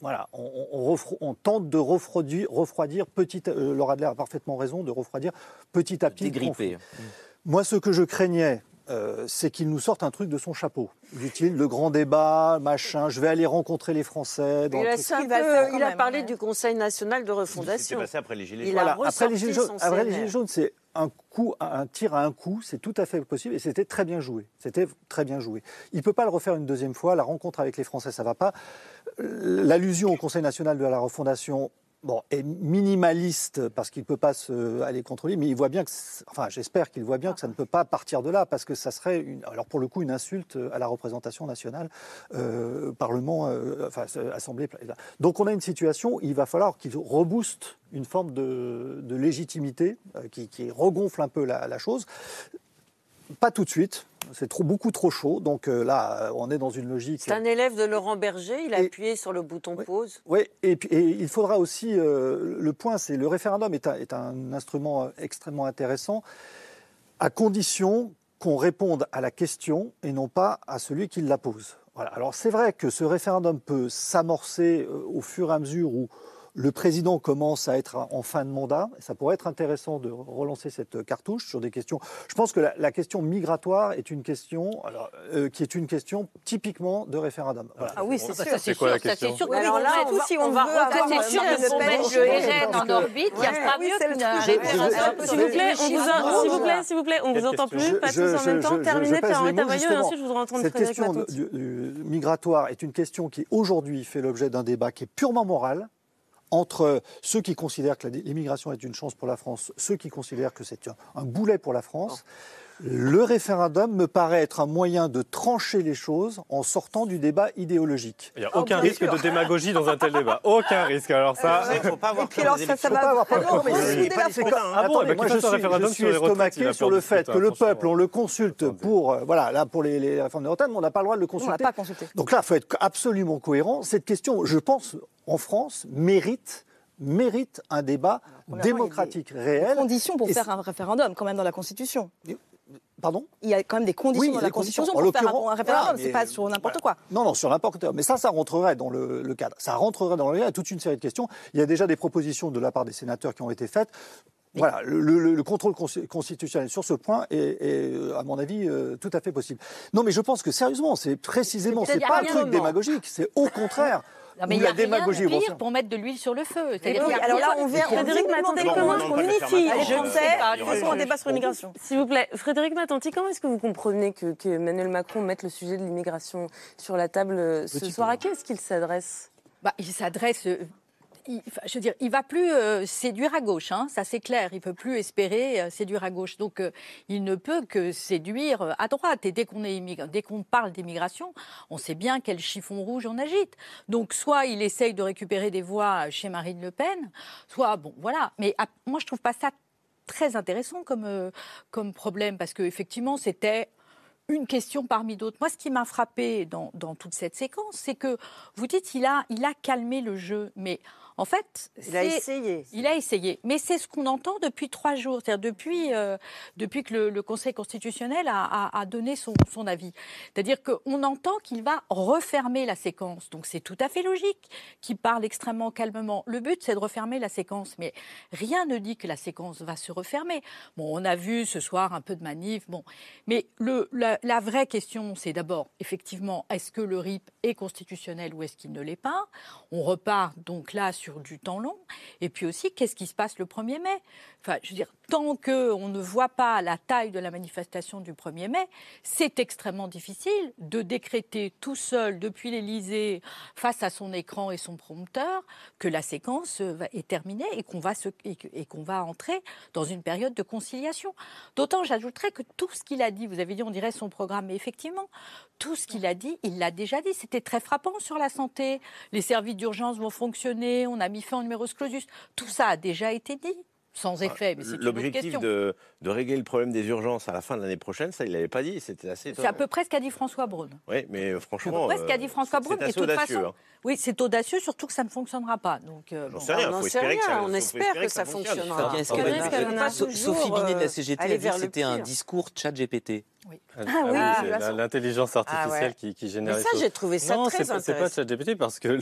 voilà, on, tente de refroidir, refroidir petit. Euh, Laura Adler a parfaitement raison de refroidir petit à petit. Dégripper. Moi, ce que je craignais, euh, c'est qu'il nous sorte un truc de son chapeau. Dit-il, le grand débat, machin, je vais aller rencontrer les Français. il, a, il a, parlé du Conseil national de refondation. Passé après les Gilets jaunes. après les Gilets jaunes, c'est un coup, un tir à un coup, c'est tout à fait possible et c'était très bien joué. C'était très bien joué. Il ne peut pas le refaire une deuxième fois. La rencontre avec les Français, ça ne va pas. L'allusion au Conseil national de la refondation, bon, est minimaliste parce qu'il ne peut pas se, aller contrôler, mais il voit bien que, enfin, j'espère qu'il voit bien que ça ne peut pas partir de là parce que ça serait, une, alors pour le coup, une insulte à la représentation nationale, euh, Parlement, euh, enfin, Assemblée. Donc on a une situation, il va falloir qu'il rebooste une forme de, légitimité euh, qui, regonfle un peu la chose. Pas tout de suite, c'est trop, beaucoup trop chaud. Donc euh, là, on est dans une logique. C'est un élève de Laurent Berger, il a appuyé sur le bouton pause. Oui, et, il faudra aussi. Euh, le point, c'est le référendum est un, est un, instrument euh, extrêmement intéressant, à condition qu'on réponde à la question et non pas à celui qui la pose. Voilà. Alors c'est vrai que ce référendum peut s'amorcer au fur et à mesure où le président commence à être en fin de mandat. Ça pourrait être intéressant de relancer cette cartouche sur des questions. Je pense que la, question migratoire est une question alors, euh, qui est une question typiquement de référendum. Ah oui, c'est sûr. C'est quoi la question C'est sûr alors là, on va, si on, va c'est sûr que mettre le RN en orbite, il n'y a pas mieux S'il vous plaît, s'il vous plaît, s'il vous plaît, on vous entend plus, pas tous en même temps. Terminez, Pierre-Henri Tavaillot, et ensuite je voudrais entendre Cette question migratoire est une question qui aujourd'hui fait l'objet d'un débat qui est purement moral entre ceux qui considèrent que l'immigration est une chance pour la France, ceux qui considèrent que c'est un, boulet pour la France. Le référendum me paraît être un moyen de trancher les choses en sortant du débat idéologique. Il n'y a aucun risque de démagogie dans un tel débat. Aucun risque. Alors ça. Il ne faut pas avoir peur. Ça, ça va pas avoir peur. Attends, moi je suis, je suis estomaqué sur le fait que le peuple, on le consulte pour, euh, voilà, là pour les, les réformes de retraite, mais on n'a pas le droit de le consulter. On l'a pas consulté. Donc là, il faut être absolument cohérent. Cette question, je pense, en France, mérite mérite un débat démocratique réel. Des conditions pour faire un référendum, quand même, dans la Constitution. Pardon? Il y a quand même des conditions dans la Constitution pour faire un, référendum, c'est pas sur n'importe quoi. Non, non, sur n'importe quoi. Mais ça, ça rentrerait dans le, cadre. Ça rentrerait dans le cadre. Il y a toute une série de questions. Il y a déjà des propositions de la part des sénateurs qui ont été faites. Voilà, le, contrôle constitutionnel sur ce point est, à mon avis, euh, tout à fait possible. Non, mais je pense que sérieusement, c'est précisément, c'est pas un truc démagogique, c'est au contraire non, mais il y a démagogie. Rien de pire pour mettre de l'huile sur le feu. Oui, alors là, on vient. Frédéric Matanti, comment est-ce qu'on unifie les Français un débat sur l'immigration S'il vous plaît, Frédéric Matanti, comment est-ce que vous comprenez que, que Emmanuel Macron mette le sujet de l'immigration sur la table euh, ce soir? À qui est-ce qu'il s'adresse? Bah, il s'adresse euh, il, je veux dire, il va plus euh, séduire à gauche, hein, ça c'est clair. Il peut plus espérer euh, séduire à gauche. Donc, euh, il ne peut que séduire à droite. Et dès qu'on parle d'immigration, on sait bien quel chiffon rouge on agite. Donc, soit il essaye de récupérer des voix chez Marine Le Pen, soit bon, voilà. Mais moi, je trouve pas ça très intéressant comme problème parce que effectivement, c'était une question parmi d'autres. Moi, ce qui m'a frappé dans, dans, toute cette séquence, c'est que vous dites il a, il a calmé le jeu, mais en fait, il a essayé. Il a essayé, mais c'est ce qu'on entend depuis trois jours, c'est-à-dire depuis, euh, depuis que le, Conseil constitutionnel a, donné son, son avis. C'est-à-dire qu'on entend qu'il va refermer la séquence. Donc c'est tout à fait logique qu'il parle extrêmement calmement. Le but, c'est de refermer la séquence, mais rien ne dit que la séquence va se refermer. Bon, on a vu ce soir un peu de manif, bon, mais le, la, la vraie question, c'est d'abord, effectivement, est-ce que le RIP est constitutionnel ou est-ce qu'il ne l'est pas? On repart donc là sur sur du temps long. Et puis aussi, qu'est-ce qui se passe le 1er mai? Enfin, je veux dire, tant qu'on ne voit pas la taille de la manifestation du 1er mai, c'est extrêmement difficile de décréter tout seul depuis l'Élysée, face à son écran et son prompteur, que la séquence est terminée et qu'on va, va entrer dans une période de conciliation. D'autant, j'ajouterais que tout ce qu'il a dit, vous avez dit, on dirait son programme, mais effectivement, tout ce qu'il a dit, il l'a déjà dit. C'était très frappant sur la santé. Les services d'urgence vont fonctionner, on a mis fin au numéro clausus. Tout ça a déjà été dit sans effet. Mais c'est L'objectif de, de, régler le problème des urgences à la fin de l'année prochaine, ça, il l'avait pas dit. C'était assez. C'est à peu près ce qu'a dit François Braun. Oui, mais euh, franchement. C'est à peu près ce qu'a dit François Braun. C'est audacieux. Façon, hein. Oui, c'est audacieux, surtout que ça ne fonctionnera pas. Donc, euh, on rien. Ça, on espère que, ça, fonctionnera. Sophie Binet de la CGT a dit que c'était un discours chat GPT. Oui. Ah, ah oui, c'est l'intelligence artificielle qui, qui, génère. Mais ça, j'ai trouvé ça non, très intéressant. C'est pas ChatGPT parce que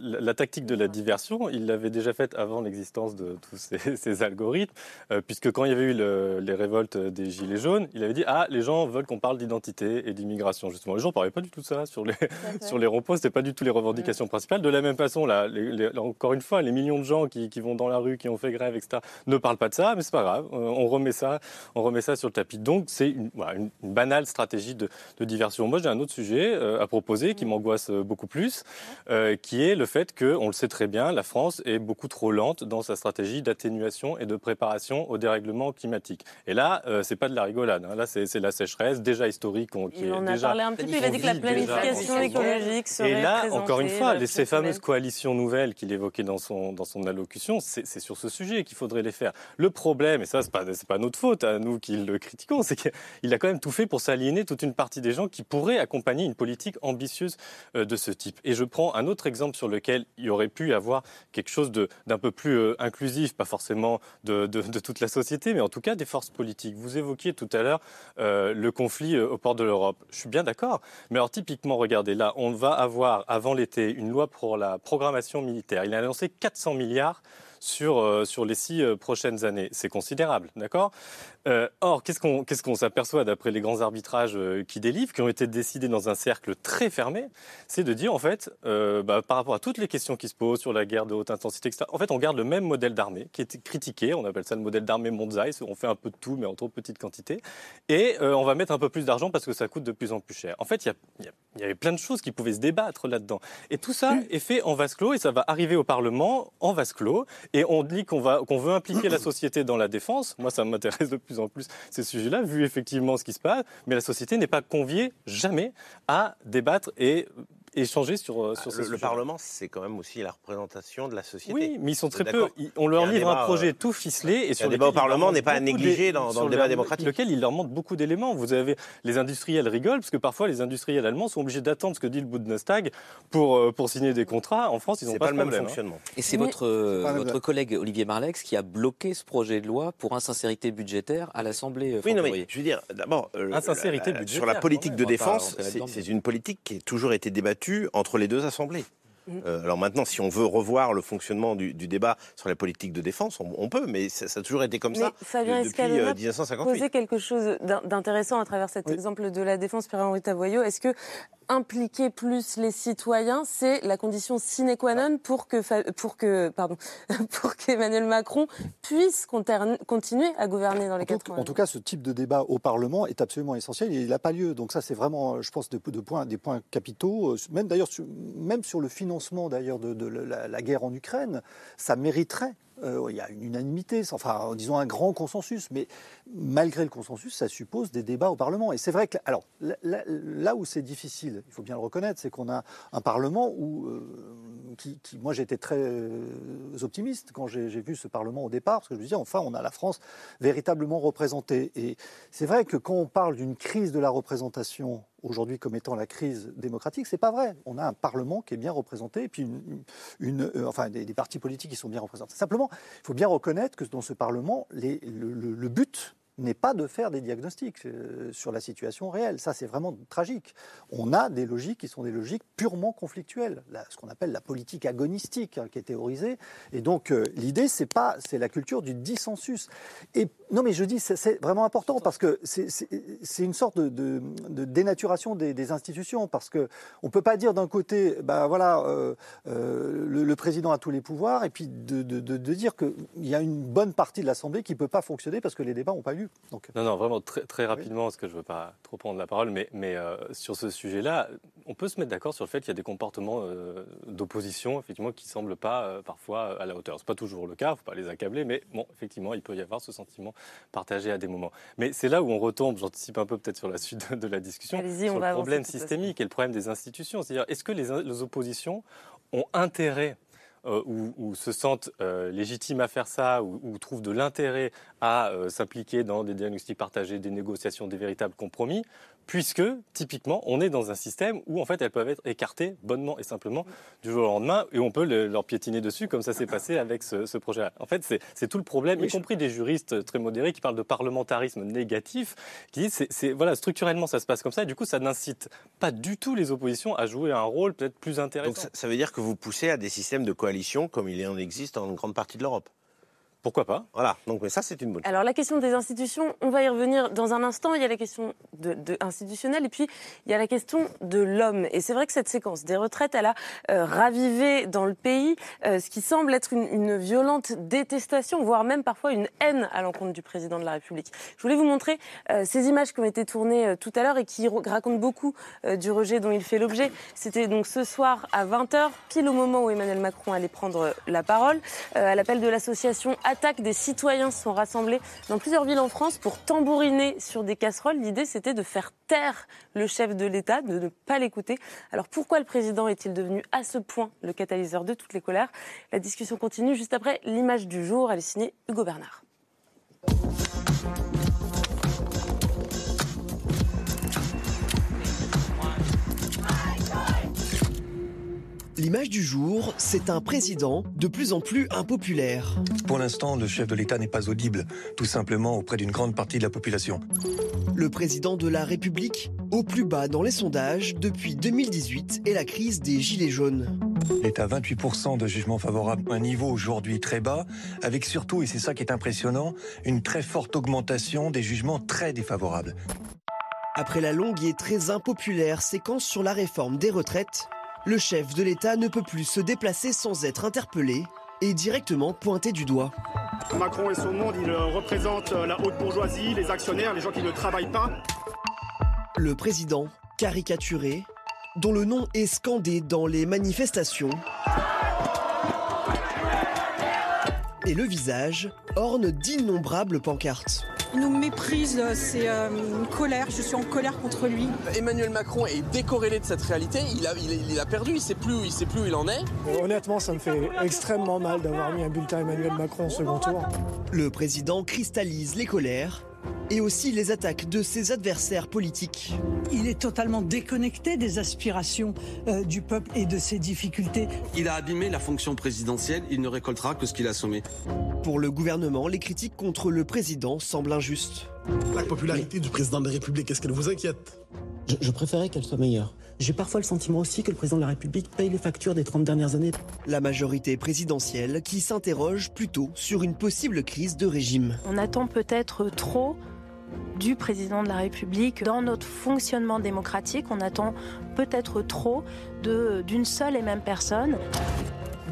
la, tactique de la diversion, il l'avait déjà faite avant l'existence de tous ces, algorithmes, euh, puisque quand il y avait eu les révoltes des gilets jaunes, il avait dit ah les gens veulent qu'on parle d'identité et d'immigration justement. Les gens parlaient pas du tout de ça sur les sur les ronds c'était pas du tout les revendications principales. De la même façon, là, encore une fois, les millions de gens qui, qui, vont dans la rue, qui ont fait grève, etc., ne parlent pas de ça, mais c'est pas grave. Euh, on remet ça, on remet ça sur le tapis. Donc c'est une, voilà, une une banale stratégie de, diversion. Moi, j'ai un autre sujet euh, à proposer qui m'angoisse euh, beaucoup plus, euh, qui est le fait que, on le sait très bien, la France est beaucoup trop lente dans sa stratégie d'atténuation et de préparation au dérèglement climatique. Et là, c'est pas de la rigolade. Hein. Là, c'est la sécheresse déjà historique. On, qui il en a parlé un petit peu. Il a dit que la planification écologique serait Et là, encore une fois, ces fameuses coalitions nouvelles qu'il évoquait dans son dans son allocution, c'est sur ce sujet qu'il faudrait les faire. Le problème, et ça, c'est pas pas notre faute à nous qui le critiquons, c'est qu'il a quand même tout fait pour s'aliéner toute une partie des gens qui pourraient accompagner une politique ambitieuse euh, de ce type. Et je prends un autre exemple sur lequel il y aurait pu avoir quelque chose d'un peu plus euh, inclusif, pas forcément de, toute la société, mais en tout cas des forces politiques. Vous évoquiez tout à l'heure euh, le conflit au port de l'Europe. Je suis bien d'accord, mais alors typiquement, regardez, là, on va avoir avant l'été une loi pour la programmation militaire. Il a annoncé 400 milliards sur, sur les six prochaines années. C'est considérable, d'accord? Euh, or, qu'est-ce qu'on qu'est-ce qu'on s'aperçoit d'après les grands arbitrages euh, qui délivrent, qui ont été décidés dans un cercle très fermé, c'est de dire en fait, euh, bah, par rapport à toutes les questions qui se posent sur la guerre de haute intensité, etc., en fait, on garde le même modèle d'armée qui est critiqué, on appelle ça le modèle d'armée Monzai, on fait un peu de tout mais en trop petite quantité, et on va mettre un peu plus d'argent parce que ça coûte de plus en plus cher. En fait, il y, y, avait plein de choses qui pouvaient se débattre là-dedans, et tout ça est fait en vase clos et ça va arriver au Parlement en vase clos, et on dit qu'on va veut impliquer la société dans la défense. Moi, ça m'intéresse de plus en plus ces sujets-là, vu effectivement ce qui se passe. Mais la société n'est pas conviée jamais à débattre et échanger sur, euh, sur ah, le, Le Parlement, c'est quand même aussi la représentation de la société. Oui, mais ils sont très peu. On leur livre un projet euh, tout ficelé. Et sur le débat au Parlement n'est pas à négliger dans, le débat démocratique. lequel il leur manque beaucoup d'éléments. Vous avez les industriels rigolent parce que parfois les industriels allemands sont obligés d'attendre ce que dit le Bundestag pour, euh, pour signer des contrats. En France, ils n'ont pas, pas, le même hein. fonctionnement. Et c'est votre, votre collègue Olivier Marlex qui a bloqué ce projet de loi pour insincérité budgétaire à l'Assemblée. Oui, non, mais je veux dire, d'abord, insincérité budgétaire, sur la politique de défense, c'est une politique qui a toujours été débattue entre les deux assemblées. Mm. Euh, alors maintenant, si on veut revoir le fonctionnement du, débat sur la politique de défense, on, peut, mais ça, a toujours été comme ça Fabien depuis 1958. Euh, poser quelque chose d'intéressant à travers cet exemple de la défense, Pierre-Henri Tavoyot. Est-ce que impliquer plus les citoyens, c'est la condition sine qua non pour que, pour que, pardon, pour qu'Emmanuel Macron puisse continuer à gouverner dans les quatre ans. En tout cas, ce type de débat au Parlement est absolument essentiel et il n'a pas lieu. Donc ça, c'est vraiment, je pense, de, points, des points capitaux. Euh, même d'ailleurs, même sur le financement d'ailleurs de, la, guerre en Ukraine, ça mériterait il y a une unanimité, enfin, disons un grand consensus, mais malgré le consensus, ça suppose des débats au Parlement. Et c'est vrai que, alors, là, où c'est difficile, il faut bien le reconnaître, c'est qu'on a un Parlement où, euh, qui, moi j'étais très euh, optimiste quand j'ai vu ce Parlement au départ, parce que je me disais, enfin, on a la France véritablement représentée. Et c'est vrai que quand on parle d'une crise de la représentation aujourd'hui comme étant la crise démocratique, c'est pas vrai. On a un Parlement qui est bien représenté, et puis une, euh, enfin des, partis politiques qui sont bien représentés. Simplement, il faut bien reconnaître que dans ce Parlement, le, but n'est pas de faire des diagnostics euh, sur la situation réelle. Ça, c'est vraiment tragique. On a des logiques qui sont des logiques purement conflictuelles, ce qu'on appelle la politique agonistique hein, qui est théorisée. Et donc, euh, l'idée, c'est pas, c'est la culture du dissensus. Et non, mais je dis, c'est vraiment important parce que c'est une sorte de, dénaturation des, institutions parce que on peut pas dire d'un côté, bah voilà, euh, le, président a tous les pouvoirs, et puis de, de dire qu'il y a une bonne partie de l'Assemblée qui peut pas fonctionner parce que les débats n'ont pas lieu. Non, non, vraiment très, très rapidement, parce que je ne veux pas trop prendre la parole, mais, mais euh, sur ce sujet-là, on peut se mettre d'accord sur le fait qu'il y a des comportements euh, d'opposition, effectivement, qui ne semblent pas euh, parfois à la hauteur. Ce n'est pas toujours le cas, il ne faut pas les accabler, mais bon, effectivement, il peut y avoir ce sentiment partagé à des moments. Mais c'est là où on retombe, j'anticipe un peu peut-être sur la suite de la discussion, sur le problème systémique et le problème des institutions. C'est-à-dire, est-ce que les, les oppositions ont intérêt euh, ou, se sentent euh, légitimes à faire ça, ou, trouvent de l'intérêt à euh, s'impliquer dans des diagnostics partagés, des négociations, des véritables compromis, puisque typiquement on est dans un système où en fait elles peuvent être écartées bonnement et simplement du jour au lendemain et on peut leur piétiner dessus comme ça s'est passé avec ce, projet-là. En fait c'est tout le problème, y compris des juristes très modérés qui parlent de parlementarisme négatif, qui disent c'est voilà structurellement ça se passe comme ça et du coup ça n'incite pas du tout les oppositions à jouer un rôle peut-être plus intéressant. Donc ça, veut dire que vous poussez à des systèmes de coalition comme il en existe en grande partie de l'Europe? Pourquoi pas Voilà, donc mais ça c'est une bonne Alors la question des institutions, on va y revenir dans un instant. Il y a la question de, institutionnelle et puis il y a la question de l'homme. Et c'est vrai que cette séquence des retraites, elle a euh, ravivé dans le pays euh, ce qui semble être une, violente détestation, voire même parfois une haine à l'encontre du président de la République. Je voulais vous montrer euh, ces images qui ont été tournées tout à l'heure et qui racontent beaucoup du rejet dont il fait l'objet. C'était donc ce soir à 20h, pile au moment où Emmanuel Macron allait prendre la parole, à l'appel de l'association attaque des citoyens sont rassemblés dans plusieurs villes en France pour tambouriner sur des casseroles. L'idée, c'était de faire taire le chef de l'État, de ne pas l'écouter. Alors pourquoi le président est-il devenu à ce point le catalyseur de toutes les colères? La discussion continue juste après l'image du jour. Elle est signée Hugo Bernard. L'image du jour, c'est un président de plus en plus impopulaire. Pour l'instant, le chef de l'État n'est pas audible, tout simplement auprès d'une grande partie de la population. Le président de la République, au plus bas dans les sondages depuis 2018 et la crise des Gilets jaunes. Il est à 28% de jugements favorables, un niveau aujourd'hui très bas, avec surtout, et c'est ça qui est impressionnant, une très forte augmentation des jugements très défavorables. Après la longue et très impopulaire séquence sur la réforme des retraites, le chef de l'État ne peut plus se déplacer sans être interpellé et directement pointé du doigt. Macron et son monde, il représente la haute bourgeoisie, les actionnaires, les gens qui ne travaillent pas. Le président, caricaturé, dont le nom est scandé dans les manifestations, et le visage orne d'innombrables pancartes. Il nous méprise, c'est euh, une colère, je suis en colère contre lui. Emmanuel Macron est décorrélé de cette réalité, il a, il, a perdu, il sait plus, il sait plus où il en est. Honnêtement, ça me fait extrêmement mal d'avoir mis un bulletin Emmanuel Macron au second tour. Le président cristallise les colères et aussi les attaques de ses adversaires politiques. Il est totalement déconnecté des aspirations euh, du peuple et de ses difficultés. Il a abîmé la fonction présidentielle, il ne récoltera que ce qu'il a sommé. Pour le gouvernement, les critiques contre le président semblent injustes. La popularité du président de la République, est-ce qu'elle vous inquiète? Je, je préférais qu'elle soit meilleure. J'ai parfois le sentiment aussi que le président de la République paye les factures des 30 dernières années. La majorité présidentielle qui s'interroge plutôt sur une possible crise de régime. On attend peut-être trop du président de la République dans notre fonctionnement démocratique. On attend peut-être trop d'une seule et même personne.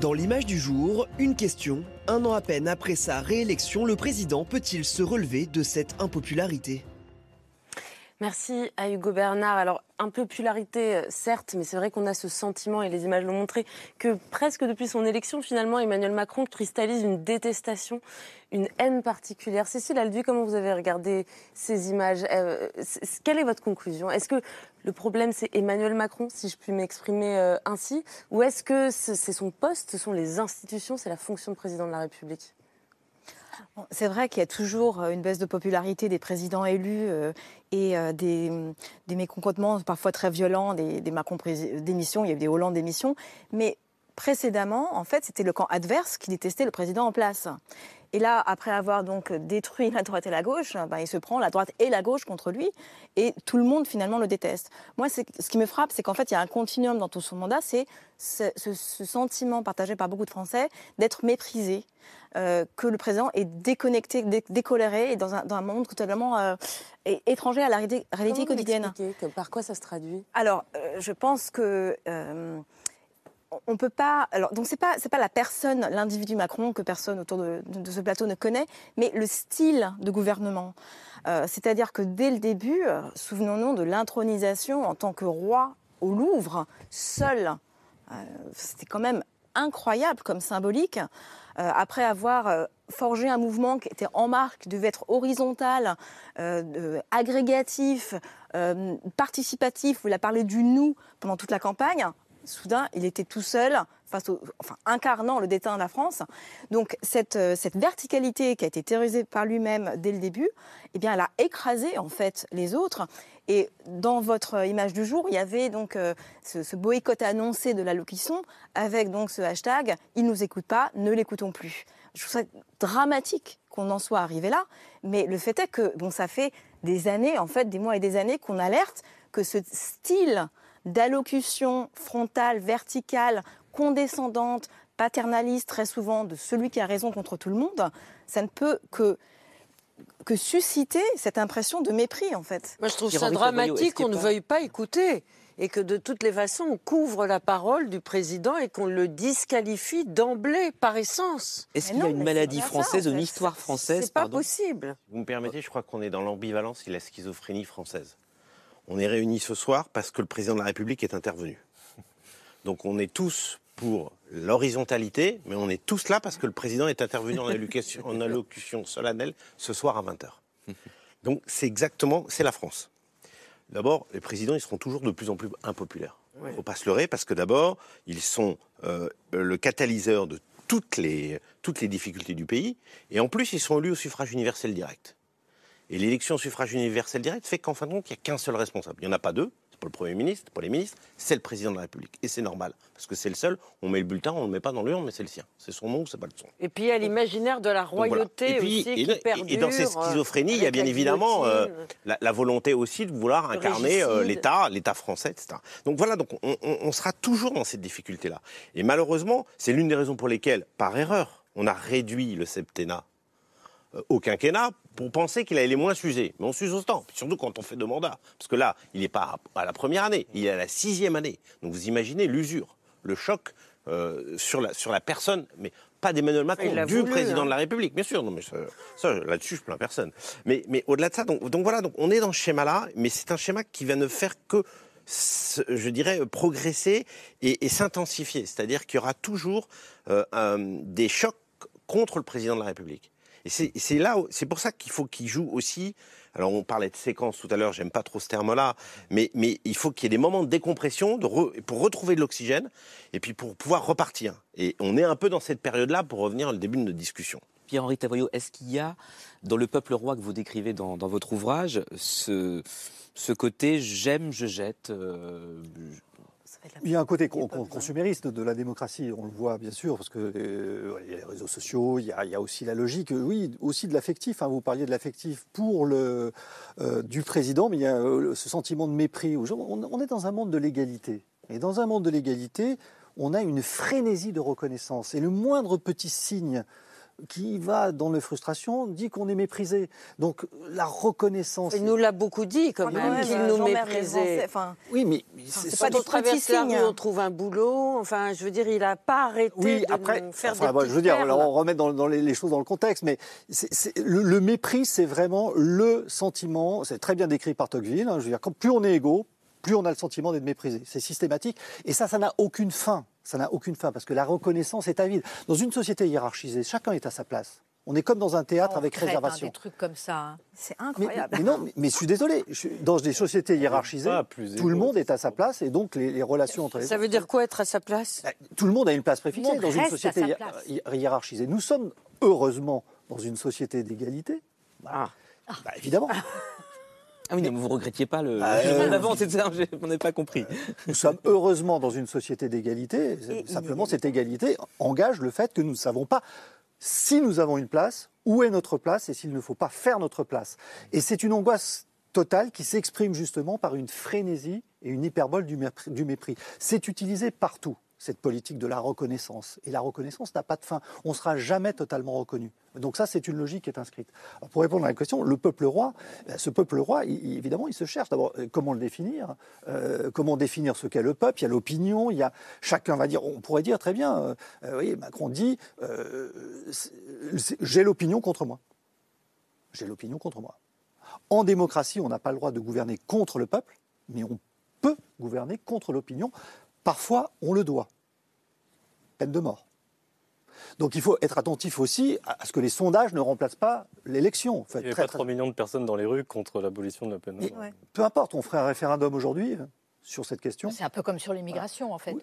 Dans l'image du jour, une question. Un an à peine après sa réélection, le président peut-il se relever de cette impopularité? Merci à Hugo Bernard. Alors, impopularité, euh, certes, mais c'est vrai qu'on a ce sentiment, et les images l'ont montré, que presque depuis son élection, finalement, Emmanuel Macron cristallise une détestation, une haine particulière. Cécile Alduy, comment vous avez regardé ces images? Euh, Quelle est votre conclusion? Est-ce que le problème, c'est Emmanuel Macron, si je puis m'exprimer euh, ainsi? Ou est-ce que c'est son poste, ce sont les institutions, c'est la fonction de président de la République? C'est vrai qu'il y a toujours euh, une baisse de popularité des présidents élus euh, et euh, des, mécontentements parfois très violents des, des Macron démission, il y a eu des Hollande démission, mais précédemment, en fait, c'était le camp adverse qui détestait le président en place. Et là, après avoir donc détruit la droite et la gauche, ben, il se prend la droite et la gauche contre lui, et tout le monde finalement le déteste. Moi, ce qui me frappe, c'est qu'en fait, il y a un continuum dans tout son mandat, c'est ce, ce, sentiment partagé par beaucoup de Français d'être méprisé, euh, que le président est déconnecté, décoléré et dans un, dans un monde totalement euh, étranger à la réalité, quotidienne. Que, par quoi ça se traduit? Alors, euh, je pense que on peut pas. Donc c'est pas pas la personne, l'individu Macron que personne autour de, ce plateau ne connaît, mais le style de gouvernement. Euh, c'est-à-dire que dès le début, euh, souvenons-nous de l'intronisation en tant que roi au Louvre, seul. Euh, c'était quand même incroyable comme symbolique. après avoir forgé un mouvement qui était en marque, devait être horizontal, agrégatif, participatif, où il a parlé du nous pendant toute la campagne, soudain, il était tout seul, face au, incarnant le déteint de la France. Donc cette, euh, cette verticalité qui a été théorisée par lui-même dès le début, eh bien, elle a écrasé en fait les autres. Et dans votre image du jour, il y avait donc euh, ce, boycott annoncé de l'allocution avec donc ce hashtag « Il nous écoute pas, ne l'écoutons plus ». Je trouve ça dramatique qu'on en soit arrivé là, mais le fait est que bon, ça fait des années, en fait, des mois et des années qu'on alerte que ce style d'allocution frontale, verticale, condescendante, paternaliste très souvent de celui qui a raison contre tout le monde, ça ne peut que que susciter cette impression de mépris en fait. Moi je trouve ça dramatique qu'on ne veuille pas écouter et que de toutes les façons on couvre la parole du président et qu'on le disqualifie d'emblée par essence. Est-ce qu'il y a une maladie française, une histoire française C'est pas possible. Vous me permettez, je crois qu'on est dans l'ambivalence et la schizophrénie française. On est réunis ce soir parce que le président de la République est intervenu. Donc on est tous pour l'horizontalité, mais on est tous là parce que le président est intervenu en allocution, en allocution solennelle ce soir à 20h. Donc c'est exactement, c'est la France. D'abord, les présidents, ils seront toujours de plus en plus impopulaires. Il ne faut pas se leurrer parce que d'abord, ils sont euh, le catalyseur de toutes les, toutes les difficultés du pays. Et en plus, ils sont élus au suffrage universel direct. Et l'élection au suffrage universel direct fait qu'en fin de compte, il n'y a qu'un seul responsable. Il n'y en a pas deux. C'est pas le Premier ministre, pas les ministres, c'est le président de la République. Et c'est normal, parce que c'est le seul. On met le bulletin, on ne le met pas dans l'urne, mais c'est le sien. C'est son nom ou c'est pas le son. Et puis il y a l'imaginaire de la royauté aussi qui perdure. Et dans ces schizophrénies, il y a bien évidemment euh, la, volonté aussi de vouloir incarner euh, l'État, l'État français, etc. Donc voilà, donc on, on sera toujours dans cette difficulté-là. Et malheureusement, c'est l'une des raisons pour lesquelles, par erreur, on a réduit le septennat euh, au quinquennat pour penser qu'il allait moins s'user. Mais on s'use autant, surtout quand on fait deux mandats. Parce que là, il n'est pas à la première année, il est à la sixième année. Donc vous imaginez l'usure, le choc euh, sur, la, sur la personne, mais pas d'Emmanuel Macron, du président de la hein. République, bien sûr. Non, mais ça, là-dessus, je plains personne. Mais, mais au-delà de ça, donc, donc, voilà, donc on est dans ce schéma-là, mais c'est un schéma qui va ne faire que, je dirais, progresser et, s'intensifier. C'est-à-dire qu'il y aura toujours euh, des chocs contre le président de la République. Et c'est là, c'est pour ça qu'il faut qu'il joue aussi. Alors on parlait de séquence tout à l'heure, j'aime pas trop ce terme-là, mais, il faut qu'il y ait des moments de décompression de pour retrouver de l'oxygène et puis pour pouvoir repartir. Et on est un peu dans cette période-là pour revenir au début de notre discussion. Pierre-Henri Tavoyot, est-ce qu'il y a dans le peuple roi que vous décrivez dans, votre ouvrage ce, ce côté j'aime, je jette euh, il y a un côté consumériste de la démocratie, on le voit bien sûr, parce que euh, y a les réseaux sociaux, il y a, aussi la logique, oui, aussi de l'affectif. Hein, vous parliez de l'affectif pour le euh, du président, mais il y a euh, ce sentiment de mépris. On, est dans un monde de l'égalité, et dans un monde de l'égalité, on a une frénésie de reconnaissance, et le moindre petit signe qui va dans les frustrations dit qu'on est méprisé. Donc la reconnaissance. Il nous l'a beaucoup dit quand même qu'il nous méprisait. Enfin, oui, mais c'est pas des traverse la rue, on trouve un boulot. Enfin, je veux dire, il n'a pas arrêté oui, de après, faire des bon, Je veux dire, on remet dans, les, choses dans le contexte, mais le, mépris, c'est vraiment le sentiment. C'est très bien décrit par Tocqueville. Hein, je veux dire, plus on est égaux, plus on a le sentiment d'être méprisé. C'est systématique. Et ça, ça n'a aucune fin. Ça n'a aucune fin parce que la reconnaissance est avide. Dans une société hiérarchisée, chacun est à sa place. On est comme dans un théâtre avec réservation. des trucs comme ça, hein. c'est incroyable. Mais, non, mais, je suis désolé. dans des sociétés hiérarchisées, tout le monde est à sa place et donc les, relations entre les. Ça veut dire quoi être à sa place? Bah, Tout le monde a une place préfixée dans une société hiérarchisée. Nous sommes heureusement dans une société d'égalité. Bah, ah. bah, évidemment. Ah oui, mais vous ne regrettiez pas le ah, avant, ça, on n'a pas compris. Nous sommes heureusement dans une société d'égalité. Simplement, cette égalité engage le fait que nous ne savons pas si nous avons une place, où est notre place et s'il ne faut pas faire notre place. Et c'est une angoisse totale qui s'exprime justement par une frénésie et une hyperbole du mépris. C'est utilisé partout cette politique de la reconnaissance. Et la reconnaissance n'a pas de fin. On ne sera jamais totalement reconnu. Donc ça, c'est une logique qui est inscrite. pour répondre à la question, le peuple roi, ben, ce peuple roi, évidemment, il se cherche. D'abord, euh, comment le définir? Euh, Comment définir ce qu'est le peuple? Il y a l'opinion, il y a chacun va dire, on pourrait dire très bien, euh, oui, Macron dit, j'ai l'opinion contre moi. J'ai l'opinion contre moi. En démocratie, on n'a pas le droit de gouverner contre le peuple, mais on peut gouverner contre l'opinion Parfois, on le doit. Peine de mort. Donc il faut être attentif aussi à ce que les sondages ne remplacent pas l'élection. il n'y a pas 3 millions de personnes dans les rues contre l'abolition de la peine de mort. Peu importe, on ferait un référendum aujourd'hui euh, sur cette question. C'est un peu comme sur l'immigration, en fait.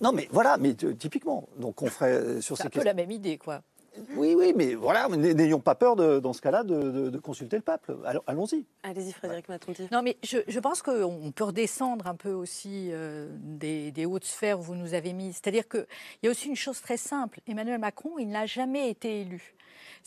Non, mais voilà, mais typiquement. Donc on ferait euh, sur ces questions. C'est un peu la même idée, quoi. Oui, oui, mais voilà, n'ayons pas peur dans ce cas-là de, consulter le peuple. Allons-y. Allez-y, Frédéric Matonti. Non, mais je, pense qu'on peut redescendre un peu aussi euh, des, des, hautes sphères où vous nous avez mis. C'est-à-dire qu'il y a aussi une chose très simple. Emmanuel Macron, il n'a jamais été élu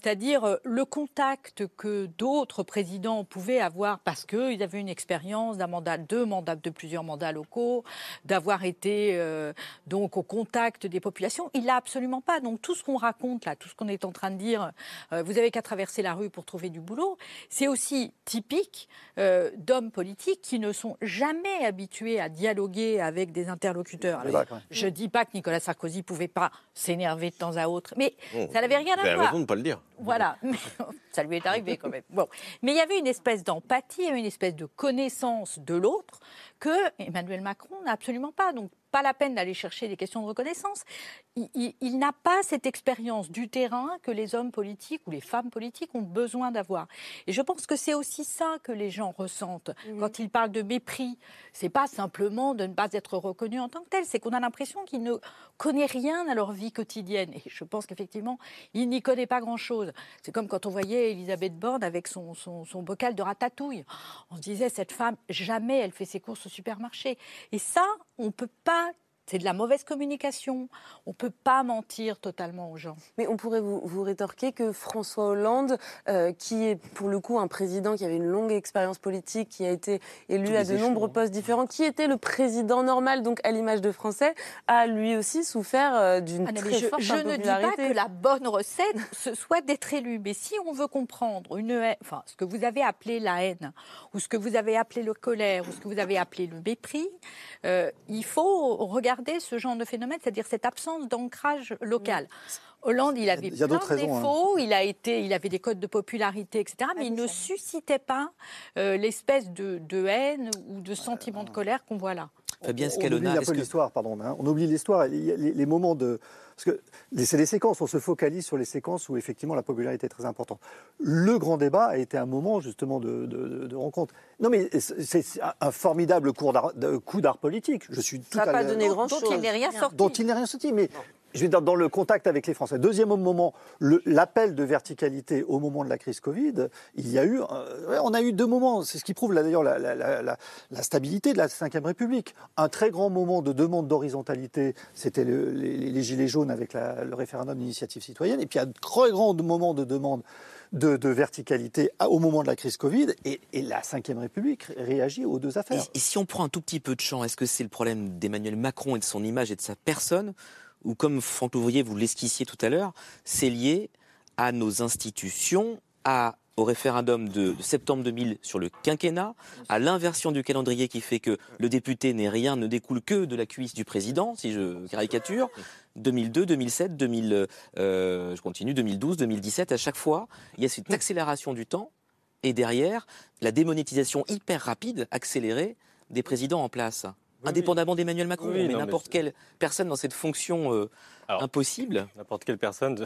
c'est-à-dire euh, le contact que d'autres présidents pouvaient avoir parce qu'ils avaient une expérience d'un mandat, deux mandats, de plusieurs mandats locaux, d'avoir été euh, donc au contact des populations. Il l'a absolument pas. Donc tout ce qu'on raconte là, tout ce qu'on est en train de dire, euh, vous avez qu'à traverser la rue pour trouver du boulot, c'est aussi typique d'hommes politiques qui ne sont jamais habitués à dialoguer avec des interlocuteurs. je ne dis pas que Nicolas Sarkozy pouvait pas s'énerver de temps à autre, mais ça n'avait rien à voir. raison de pas le dire. Voilà, ça lui est arrivé quand même. Bon. Mais il y avait une espèce d'empathie, une espèce de connaissance de l'autre que Emmanuel Macron n'a absolument pas. Pas la peine d'aller chercher des questions de reconnaissance. Il, n'a pas cette expérience du terrain que les hommes politiques ou les femmes politiques ont besoin d'avoir. Et je pense que c'est aussi ça que les gens ressentent quand ils parlent de mépris. C'est pas simplement de ne pas être reconnu en tant que tel, c'est qu'on a l'impression qu'ils ne connaissent rien à leur vie quotidienne. Et je pense qu'effectivement, il n'y connaît pas grand-chose. C'est comme quand on voyait Elisabeth Borne avec son, son, son bocal de ratatouille. On se disait, cette femme, jamais elle fait ses courses au supermarché. Et ça, on ne peut pas c'est de la mauvaise communication. On ne peut pas mentir totalement aux gens. Mais on pourrait vous, rétorquer que François Hollande, euh, qui est pour le coup un président qui avait une longue expérience politique, qui a été élu à de nombreux postes différents, qui était le président normal, donc à l'image de Français, a lui aussi souffert euh, d'une ah très je, forte je ne dis pas que la bonne recette, ce soit d'être élu. Mais si on veut comprendre une enfin, ce que vous avez appelé la haine, ou ce que vous avez appelé le colère, ou ce que vous avez appelé le mépris, euh, il faut regarder ce genre de phénomène, c'est-à-dire cette absence d'ancrage local. Hollande, il avait plein de hein. défauts, il, a été, il avait des codes de popularité, etc., mais il ne suscitait pas euh, l'espèce de, haine ou de sentiment de colère qu'on voit là. Fabien Scalona, on oublie l'histoire, pardon. Hein. on oublie l'histoire. Les, moments de, parce que c'est des séquences. On se focalise sur les séquences où effectivement la popularité est très importante. Le grand débat a été un moment justement de, rencontre. Non, mais c'est un formidable coup d'art politique. Je suis tout Ça n'a pas donné grand-chose. Dont il n'est rien sorti. Dont il n'est rien sorti. Mais je vais dans, dans le contact avec les Français. Deuxième moment, l'appel de verticalité au moment de la crise Covid, il y a eu, euh, on a eu deux moments. C'est ce qui prouve d'ailleurs la, la, stabilité de la Ve République. Un très grand moment de demande d'horizontalité, c'était les, Gilets jaunes avec le référendum d'initiative citoyenne. Et puis un très grand moment de demande de, verticalité au moment de la crise Covid. Et, la Ve République réagit aux deux affaires. et si on prend un tout petit peu de champ, est-ce que c'est le problème d'Emmanuel Macron et de son image et de sa personne ou comme Franck Louvrier, vous l'esquissiez tout à l'heure, c'est lié à nos institutions, au référendum de septembre 2000 sur le quinquennat, à l'inversion du calendrier qui fait que le député n'est rien, ne découle que de la cuisse du président, si je caricature. 2002, 2007, 2000, je continue, 2012, 2017, à chaque fois, il y a cette accélération du temps et derrière, la démonétisation hyper rapide, accélérée, des présidents en place. Indépendamment d'Emmanuel Macron, mais n'importe quelle personne dans cette fonction euh, impossible N'importe quelle personne,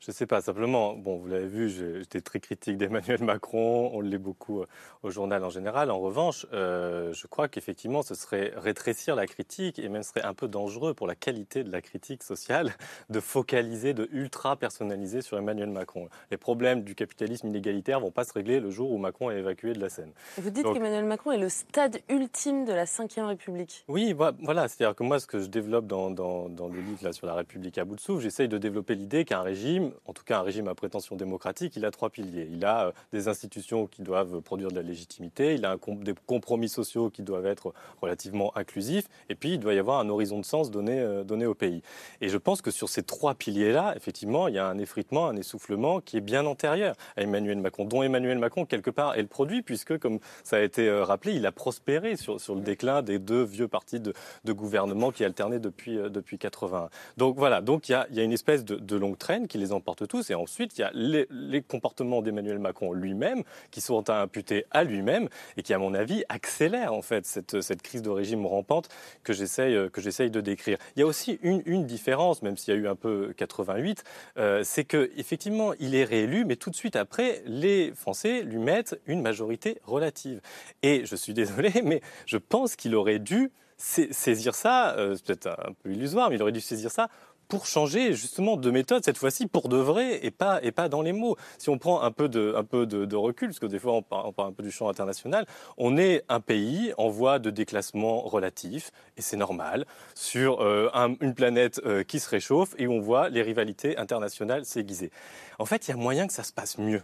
je ne sais pas, simplement, bon, vous l'avez vu, j'étais très critique d'Emmanuel Macron, on l'est beaucoup euh, au journal en général. En revanche, euh, je crois qu'effectivement, ce serait rétrécir la critique et même serait un peu dangereux pour la qualité de la critique sociale de focaliser, de ultra personnaliser sur Emmanuel Macron. Les problèmes du capitalisme inégalitaire vont pas se régler le jour où Macron est évacué de la scène. vous dites qu'Emmanuel Macron est le stade ultime de la Ve République. Oui, voilà, c'est-à-dire que moi, ce que je développe dans, dans, dans le livre là, sur la République, À bout de souffle, j'essaye de développer l'idée qu'un régime, en tout cas un régime à prétention démocratique, il a trois piliers. Il a euh, des institutions qui doivent produire de la légitimité, il a des compromis sociaux qui doivent être relativement inclusifs, et puis il doit y avoir un horizon de sens donné, euh, donné au pays. Et je pense que sur ces trois piliers-là, effectivement, il y a un effritement, un essoufflement qui est bien antérieur à Emmanuel Macron, dont Emmanuel Macron, quelque part, est le produit, puisque, comme ça a été euh, rappelé, il a prospéré sur, sur le déclin des deux vieux partis de, de gouvernement qui alternaient depuis, depuis 80. Donc voilà, donc il y a, une espèce de, longue traîne qui les emporte tous. Et ensuite, il y a les, comportements d'Emmanuel Macron lui-même qui sont à imputer à lui-même et qui, à mon avis, accélèrent en fait cette, crise de régime rampante que j'essaye, de décrire. Il y a aussi une, différence, même s'il y a eu un peu 88, euh, c'est qu'effectivement, il est réélu, mais tout de suite après, les Français lui mettent une majorité relative. Et je suis désolé, mais je pense qu'il aurait dû saisir ça, euh, c'est peut-être un peu illusoire, mais il aurait dû saisir ça pour changer justement de méthode cette fois-ci pour de vrai et pas et pas dans les mots. Si on prend un peu de un peu de, recul, parce que des fois on parle, un peu du champ international, on est un pays en voie de déclassement relatif et c'est normal sur euh, une planète euh, qui se réchauffe et où on voit les rivalités internationales s'aiguiser. En fait, il y a moyen que ça se passe mieux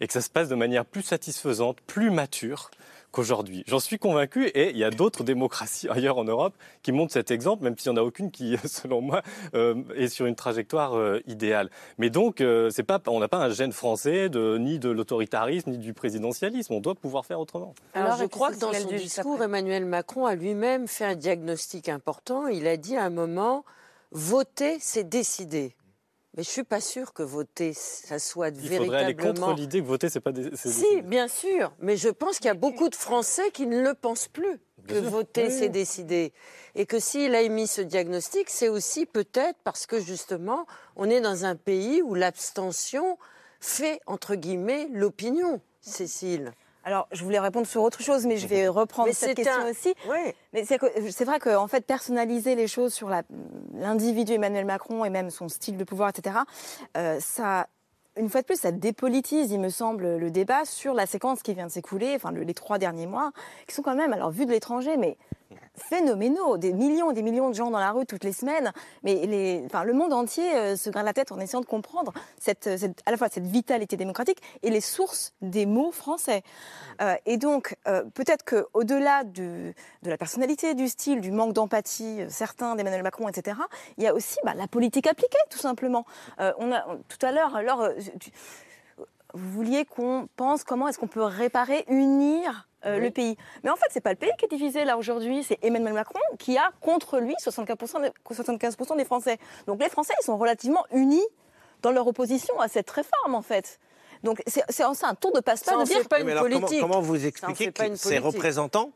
et que ça se passe de manière plus satisfaisante, plus mature qu'aujourd'hui. J'en suis convaincu et il y a d'autres démocraties ailleurs en Europe qui montrent cet exemple, même s'il n'y en a aucune qui, selon moi, euh, est sur une trajectoire euh, idéale. Mais donc, euh, c'est pas, on n'a pas un gène français de, ni de l'autoritarisme ni du présidentialisme. On doit pouvoir faire autrement. Alors, je crois que dans son discours, Emmanuel Macron a lui-même fait un diagnostic important. Il a dit à un moment, voter, c'est décider. Mais je suis pas sûre que voter, ça soit Il véritablement. faudrait aller contre l'idée que voter, c'est pas. Si, bien sûr, mais je pense qu'il y a beaucoup de Français qui ne le pensent plus que voter, c'est décider, et que s'il a émis ce diagnostic, c'est aussi peut-être parce que justement, on est dans un pays où l'abstention fait entre guillemets l'opinion. Cécile. Alors, je voulais répondre sur autre chose, mais je vais reprendre cette question aussi. Mais c'est vrai qu'en fait, personnaliser les choses sur l'individu Emmanuel Macron et même son style de pouvoir, etc., euh, ça une fois de plus, ça dépolitise, il me semble, le débat sur la séquence qui vient de s'écouler, enfin les trois derniers mois, qui sont quand même, alors vu de l'étranger, mais phénoménaux, des millions et des millions de gens dans la rue toutes les semaines, mais les, enfin, le monde entier euh, se graine la tête en essayant de comprendre cette, à la fois cette vitalité démocratique et les sources des mots français. Euh, et donc, euh, peut-être qu'au-delà de, de la personnalité, du style, du manque d'empathie, certains d'Emmanuel Macron, etc., il y a aussi bah, la politique appliquée, tout simplement. on a, tout à l'heure, alors, vous vouliez qu'on pense comment est-ce qu'on peut réparer, unir euh, le pays. Mais en fait, c'est pas le pays qui est divisé là aujourd'hui, c'est Emmanuel Macron qui a contre lui 75%, des, 75 des Français. Donc les Français, ils sont relativement unis dans leur opposition à cette réforme en fait. Donc c'est un tour de passe-passe de dire pas une politique. Comment, comment vous expliquez que ces représentants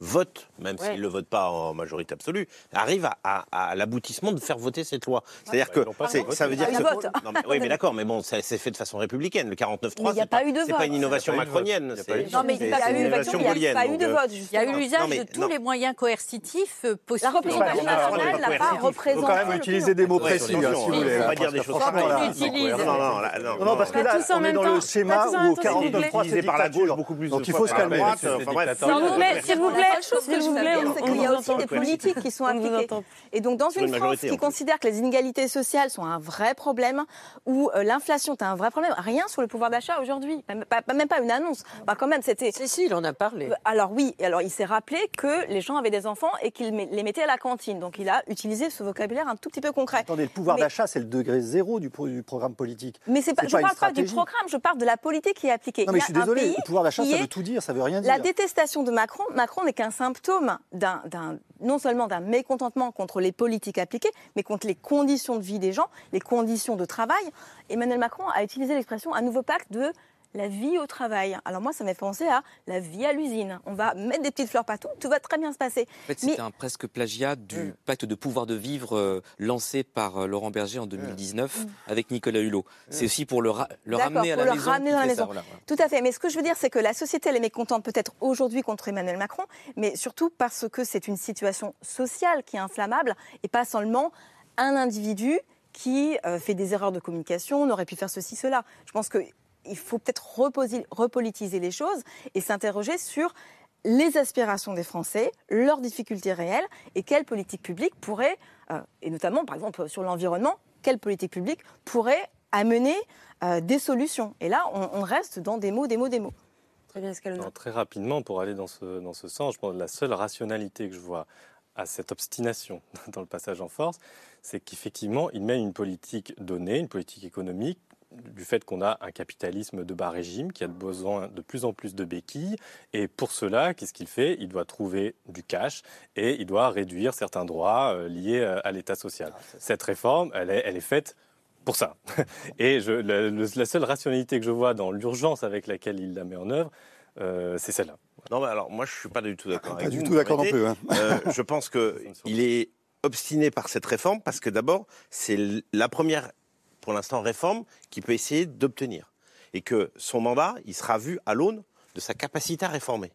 vote, même s'il ne le vote pas en majorité absolue, arrive à, l'aboutissement de faire voter cette loi. C'est-à-dire que ça veut dire que... Non, mais, oui, mais d'accord, mais bon, c'est fait de façon républicaine. Le 49-3, c'est pas, pas une innovation macronienne. Non, mais il n'y a pas eu de vote. Il y a eu l'usage de tous les moyens coercitifs euh, possibles. La représentation nationale n'a pas représenté... Il faut quand même utiliser des mots précis, si vous voulez. On va dire des choses Non, non, parce que là, on est dans le schéma où au 49-3, c'est par la gauche beaucoup plus Donc il faut se calmer. S'il vous plaît, c'est qu'il y a aussi des politiques qui sont appliquées. Et donc, dans une France qui considère que les inégalités sociales sont un vrai problème, ou euh, l'inflation est un vrai problème, rien sur le pouvoir d'achat aujourd'hui, même pas, même pas une annonce. Bah, quand même, c'était. Si, si, il en a parlé. Alors oui, alors il s'est rappelé que les gens avaient des enfants et qu'ils les mettaient à la cantine. Donc il a utilisé ce vocabulaire un tout petit peu concret. Attendez, le pouvoir d'achat, c'est le degré zéro du, programme politique. Mais c'est pas, je ne parle pas du programme, je parle de la politique qui est appliquée. Non, mais je suis désolé, le pouvoir d'achat, ça veut tout dire, ça veut rien dire. La détestation de Macron, Macron n'est qu'un symptôme non seulement d'un mécontentement contre les politiques appliquées, mais contre les conditions de vie des gens, les conditions de travail. Emmanuel Macron a utilisé l'expression un nouveau pacte de la vie au travail. Alors moi, ça m'a fait penser à la vie à l'usine. On va mettre des petites fleurs partout, tout va très bien se passer. En fait, c'est un presque plagiat du mm. pacte de pouvoir de vivre euh, lancé par euh, Laurent Berger en 2019 mm. mm. avec Nicolas Hulot. C'est aussi pour le, le ramener à la maison. Ramener dans la maison. Tout à fait. Mais ce que je veux dire, c'est que la société, elle est mécontente peut-être aujourd'hui contre Emmanuel Macron, mais surtout parce que c'est une situation sociale qui est inflammable et pas seulement un individu qui euh, fait des erreurs de communication, on aurait pu faire ceci, cela. Je pense que il faut peut-être repolitiser les choses et s'interroger sur les aspirations des Français, leurs difficultés réelles et quelle politique publique pourrait, euh, et notamment par exemple sur l'environnement, quelle politique publique pourrait amener euh, des solutions. Et là, on, reste dans des mots, des mots, des mots. Très bien, Très rapidement, pour aller dans ce, dans ce sens, je pense que la seule rationalité que je vois à cette obstination dans le passage en force, c'est qu'effectivement, il mène une politique donnée, une politique économique du fait qu'on a un capitalisme de bas régime qui a besoin de plus en plus de béquilles. Et pour cela, qu'est-ce qu'il fait? Il doit trouver du cash et il doit réduire certains droits euh, liés euh, à l'État social. Ah, Cette réforme, elle est, elle est faite pour ça. Et je, la, seule rationalité que je vois dans l'urgence avec laquelle il la met en œuvre, euh, c'est celle-là. Non, mais alors moi, je suis pas du tout d'accord. Pas du tout d'accord non plus. Hein. je pense que il est obstiné par cette réforme parce que d'abord, c'est la première pour l'instant réforme qu'il peut essayer d'obtenir. Et que son mandat, il sera vu à l'aune de sa capacité à réformer.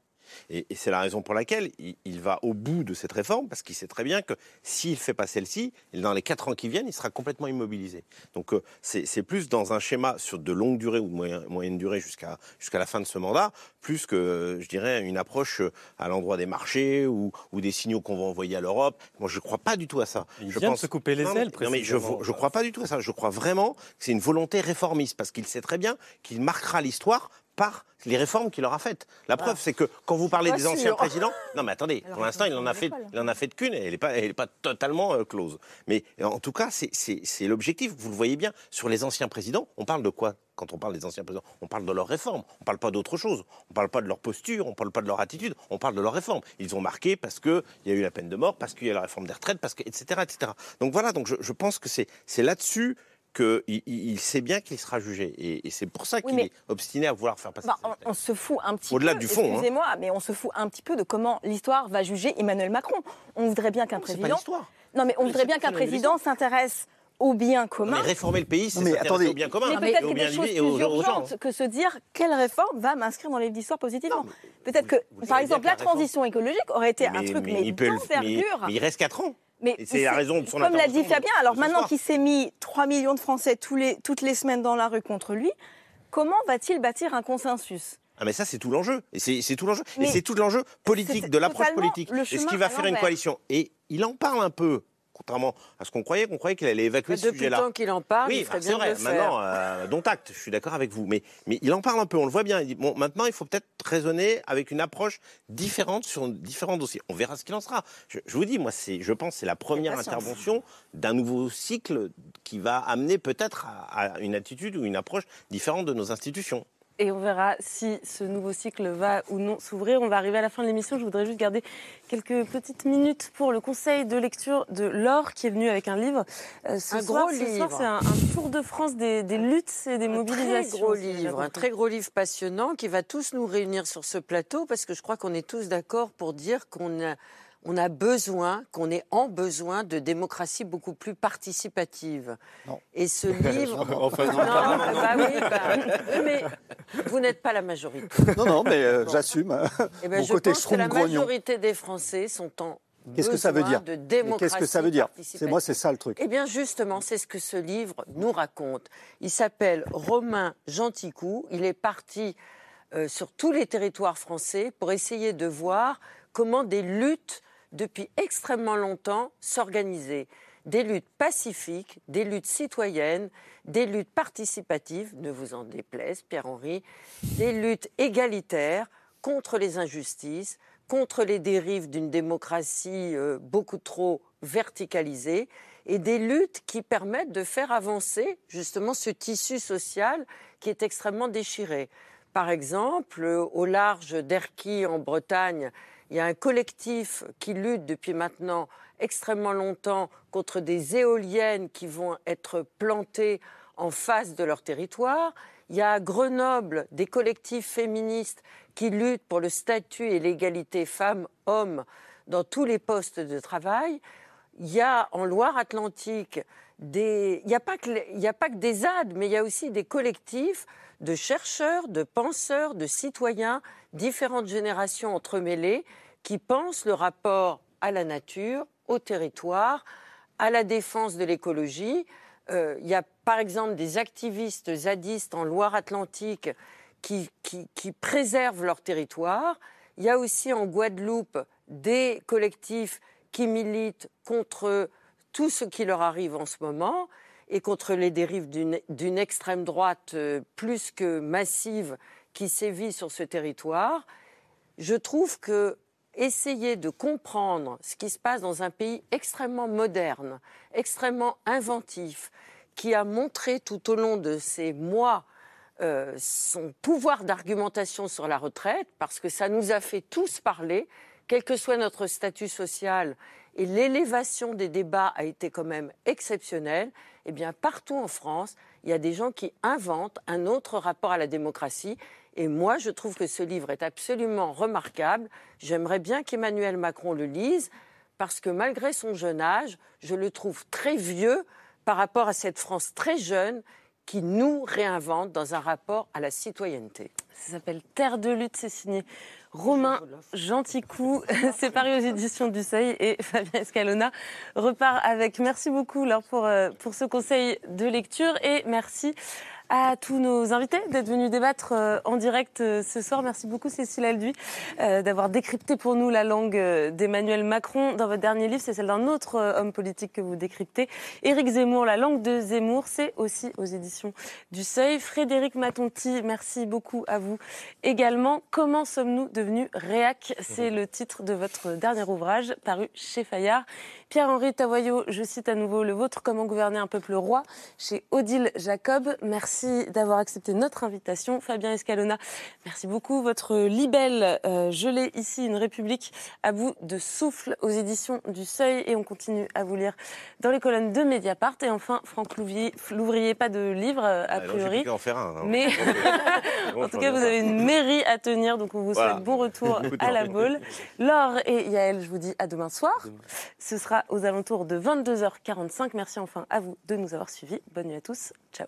Et, c'est la raison pour laquelle il, va au bout de cette réforme, parce qu'il sait très bien que s'il ne fait pas celle-ci, dans les quatre ans qui viennent, il sera complètement immobilisé. Donc euh, c'est plus dans un schéma sur de longue durée ou de moyenne, durée jusqu'à la fin de ce mandat, plus que, je dirais, une approche à l'endroit des marchés ou, des signaux qu'on va envoyer à l'Europe. Moi, je ne crois pas du tout à ça. Il je vient pense... de se couper les ailes, non, mais je ne crois pas du tout à ça. Je crois vraiment que c'est une volonté réformiste, parce qu'il sait très bien qu'il marquera l'histoire par les réformes qu'il aura faites. La preuve, c'est que quand vous parlez des anciens présidents, non mais attendez, pour l'instant il en a fait, il en a fait qu'une, et elle n'est pas, elle est pas totalement euh, close. Mais en tout cas, c'est l'objectif. Vous le voyez bien sur les anciens présidents. On parle de quoi? Quand on parle des anciens présidents On parle de leurs réformes. On ne parle pas d'autre chose. On ne parle pas de leur posture. On ne parle pas de leur attitude. On parle de leurs réformes. Ils ont marqué parce qu'il y a eu la peine de mort, parce qu'il y a la réforme des retraites, parce que etc etc. Donc voilà. Donc je, je pense que c'est là-dessus qu'il il sait bien qu'il sera jugé. Et, c'est pour ça qu'il est obstiné à vouloir faire passer. Bah, on, se fout un petit Au-delà peu. du fond. Hein. Excusez-moi, mais on se fout un petit peu de comment l'histoire va juger Emmanuel Macron. On voudrait bien qu'un président. Pas l'histoire. Non, mais on voudrait bien qu'un président s'intéresse au bien commun. mais réformer le pays, c'est s'intéresser au bien commun. Mais peut-être qu'il y a des choses plus urgentes que se dire quelle réforme va m'inscrire dans les d'histoire positivement. Peut-être que, par exemple, la transition écologique aurait été un truc mais, d'envergure. Mais il reste 4 ans. Mais c'est la raison de son Comme l'a dit Fabien, alors maintenant qu'il s'est mis 3 millions de Français tous les, toutes les semaines dans la rue contre lui, comment va-t-il bâtir un consensus? Ah mais ça c'est tout l'enjeu. Et c'est tout l'enjeu. Et c'est tout l'enjeu politique de l'approche politique. Est-ce qu'il va faire une coalition. Et il en parle un peu contrairement à ce qu'on croyait, qu'on croyait qu'il allait évacuer ce sujet-là. Depuis le temps qu'il en parle, oui, c'est vrai. maintenant, euh, dont acte, je suis d'accord avec vous. Mais, mais il en parle un peu, on le voit bien. Il dit, bon, maintenant, il faut peut-être raisonner avec une approche différente sur différents dossiers. On verra ce qu'il en sera. Je, vous dis, moi, c'est, je pense, c'est la première intervention d'un nouveau cycle qui va amener peut-être à une attitude ou une approche différente de nos institutions. Et on verra si ce nouveau cycle va ou non s'ouvrir. On va arriver à la fin de l'émission. Je voudrais juste garder quelques petites minutes pour le conseil de lecture de Laure qui est venu avec un livre. Euh, un gros livre. c'est un, tour de France des, luttes et des mobilisations. Un très gros livre, un très gros livre passionnant qui va tous nous réunir sur ce plateau parce que je crois qu'on est tous d'accord pour dire qu'on a on a besoin, qu'on est en besoin de démocratie beaucoup plus participative. Non. Et ce livre. enfin, non, bah oui, bah, mais vous n'êtes pas la majorité. Non, non, mais euh, j'assume. Eh ben, Mon je côté pense que la majorité des Français sont en Qu'est-ce que ça veut dire Qu'est-ce que ça veut dire C'est moi, c'est ça le truc. Eh bien, justement, c'est ce que ce livre nous raconte. Il s'appelle Romain Genticou. Il est parti euh, sur tous les territoires français pour essayer de voir comment des luttes, depuis extrêmement longtemps, s'organisaient. Des luttes pacifiques, des luttes citoyennes, des luttes participatives, ne vous en déplaise, Pierre-Henri, des luttes égalitaires contre les injustices, contre les dérives d'une démocratie euh, beaucoup trop verticalisée et des luttes qui permettent de faire avancer justement ce tissu social qui est extrêmement déchiré. Par exemple, au large d'Erquy en Bretagne, il y a un collectif qui lutte depuis maintenant extrêmement longtemps contre des éoliennes qui vont être plantées en face de leur territoire. Il y a à Grenoble des collectifs féministes qui luttent pour le statut et l'égalité femmes-hommes dans tous les postes de travail il y a en Loire-Atlantique. Il n'y a, pas que... a pas des ZAD, mais il y a aussi des collectifs de chercheurs, de penseurs, de citoyens, différentes générations entremêlées, qui pensent le rapport à la nature, au territoire, à la défense de l'écologie. Euh, il y a par exemple des activistes zadistes en Loire-Atlantique qui, qui, qui, préservent leur territoire. Il y a aussi en Guadeloupe des collectifs qui militent contre tout ce qui leur arrive en ce moment et contre les dérives d'une extrême droite euh, plus que massive qui sévit sur ce territoire. Je trouve que essayer de comprendre ce qui se passe dans un pays extrêmement moderne, extrêmement inventif, qui a montré tout au long de ces mois euh, son pouvoir d'argumentation sur la retraite, parce que ça nous a fait tous parler, quel que soit notre statut social, et l'élévation des débats a été quand même exceptionnelle, eh bien partout en France, il y a des gens qui inventent un autre rapport à la démocratie. Et moi, je trouve que ce livre est absolument remarquable. J'aimerais bien qu'Emmanuel Macron le lise, parce que malgré son jeune âge, je le trouve très vieux par rapport à cette France très jeune qui nous réinvente dans un rapport à la citoyenneté. Ça s'appelle Terre de lutte, c'est signé Romain Genticou. c'est paru aux éditions du Seuil et Fabien Escalona repart avec. Merci beaucoup Laure pour, euh, pour ce conseil de lecture et merci à tous nos invités d'être venus débattre euh, en direct euh, ce soir. Merci beaucoup Cécile Alduy euh, d'avoir décrypté pour nous la langue d'Emmanuel Macron. Dans votre dernier livre, c'est celle d'un autre homme politique que vous décryptez. Éric Zemmour, la langue de Zemmour, c'est aussi aux éditions du Seuil. Frédéric Matonti, merci beaucoup à vous également. Comment sommes-nous devenus réac? C'est le titre de votre dernier ouvrage paru chez Fayard. Pierre-Henri Tavoyot, je cite à nouveau le vôtre, Comment gouverner un peuple roi, chez Odile Jacob. Merci d'avoir accepté notre invitation. Fabien Escalona, merci beaucoup. Votre libelle, euh, je l'ai ici, Une République à bout de souffle aux éditions du Seuil. Et on continue à vous lire dans les colonnes de Mediapart. Et enfin, Franck Louvrier, pas de livre euh, a ah, priori. en faire un. Hein. Mais en tout cas, vous avez une mairie à tenir, donc on vous souhaite bon retour à la boule. Laure et Yael, je vous dis à demain soir. Ce sera aux alentours de 22h45. Merci enfin à vous de nous avoir suivis. Bonne nuit à tous. Ciao.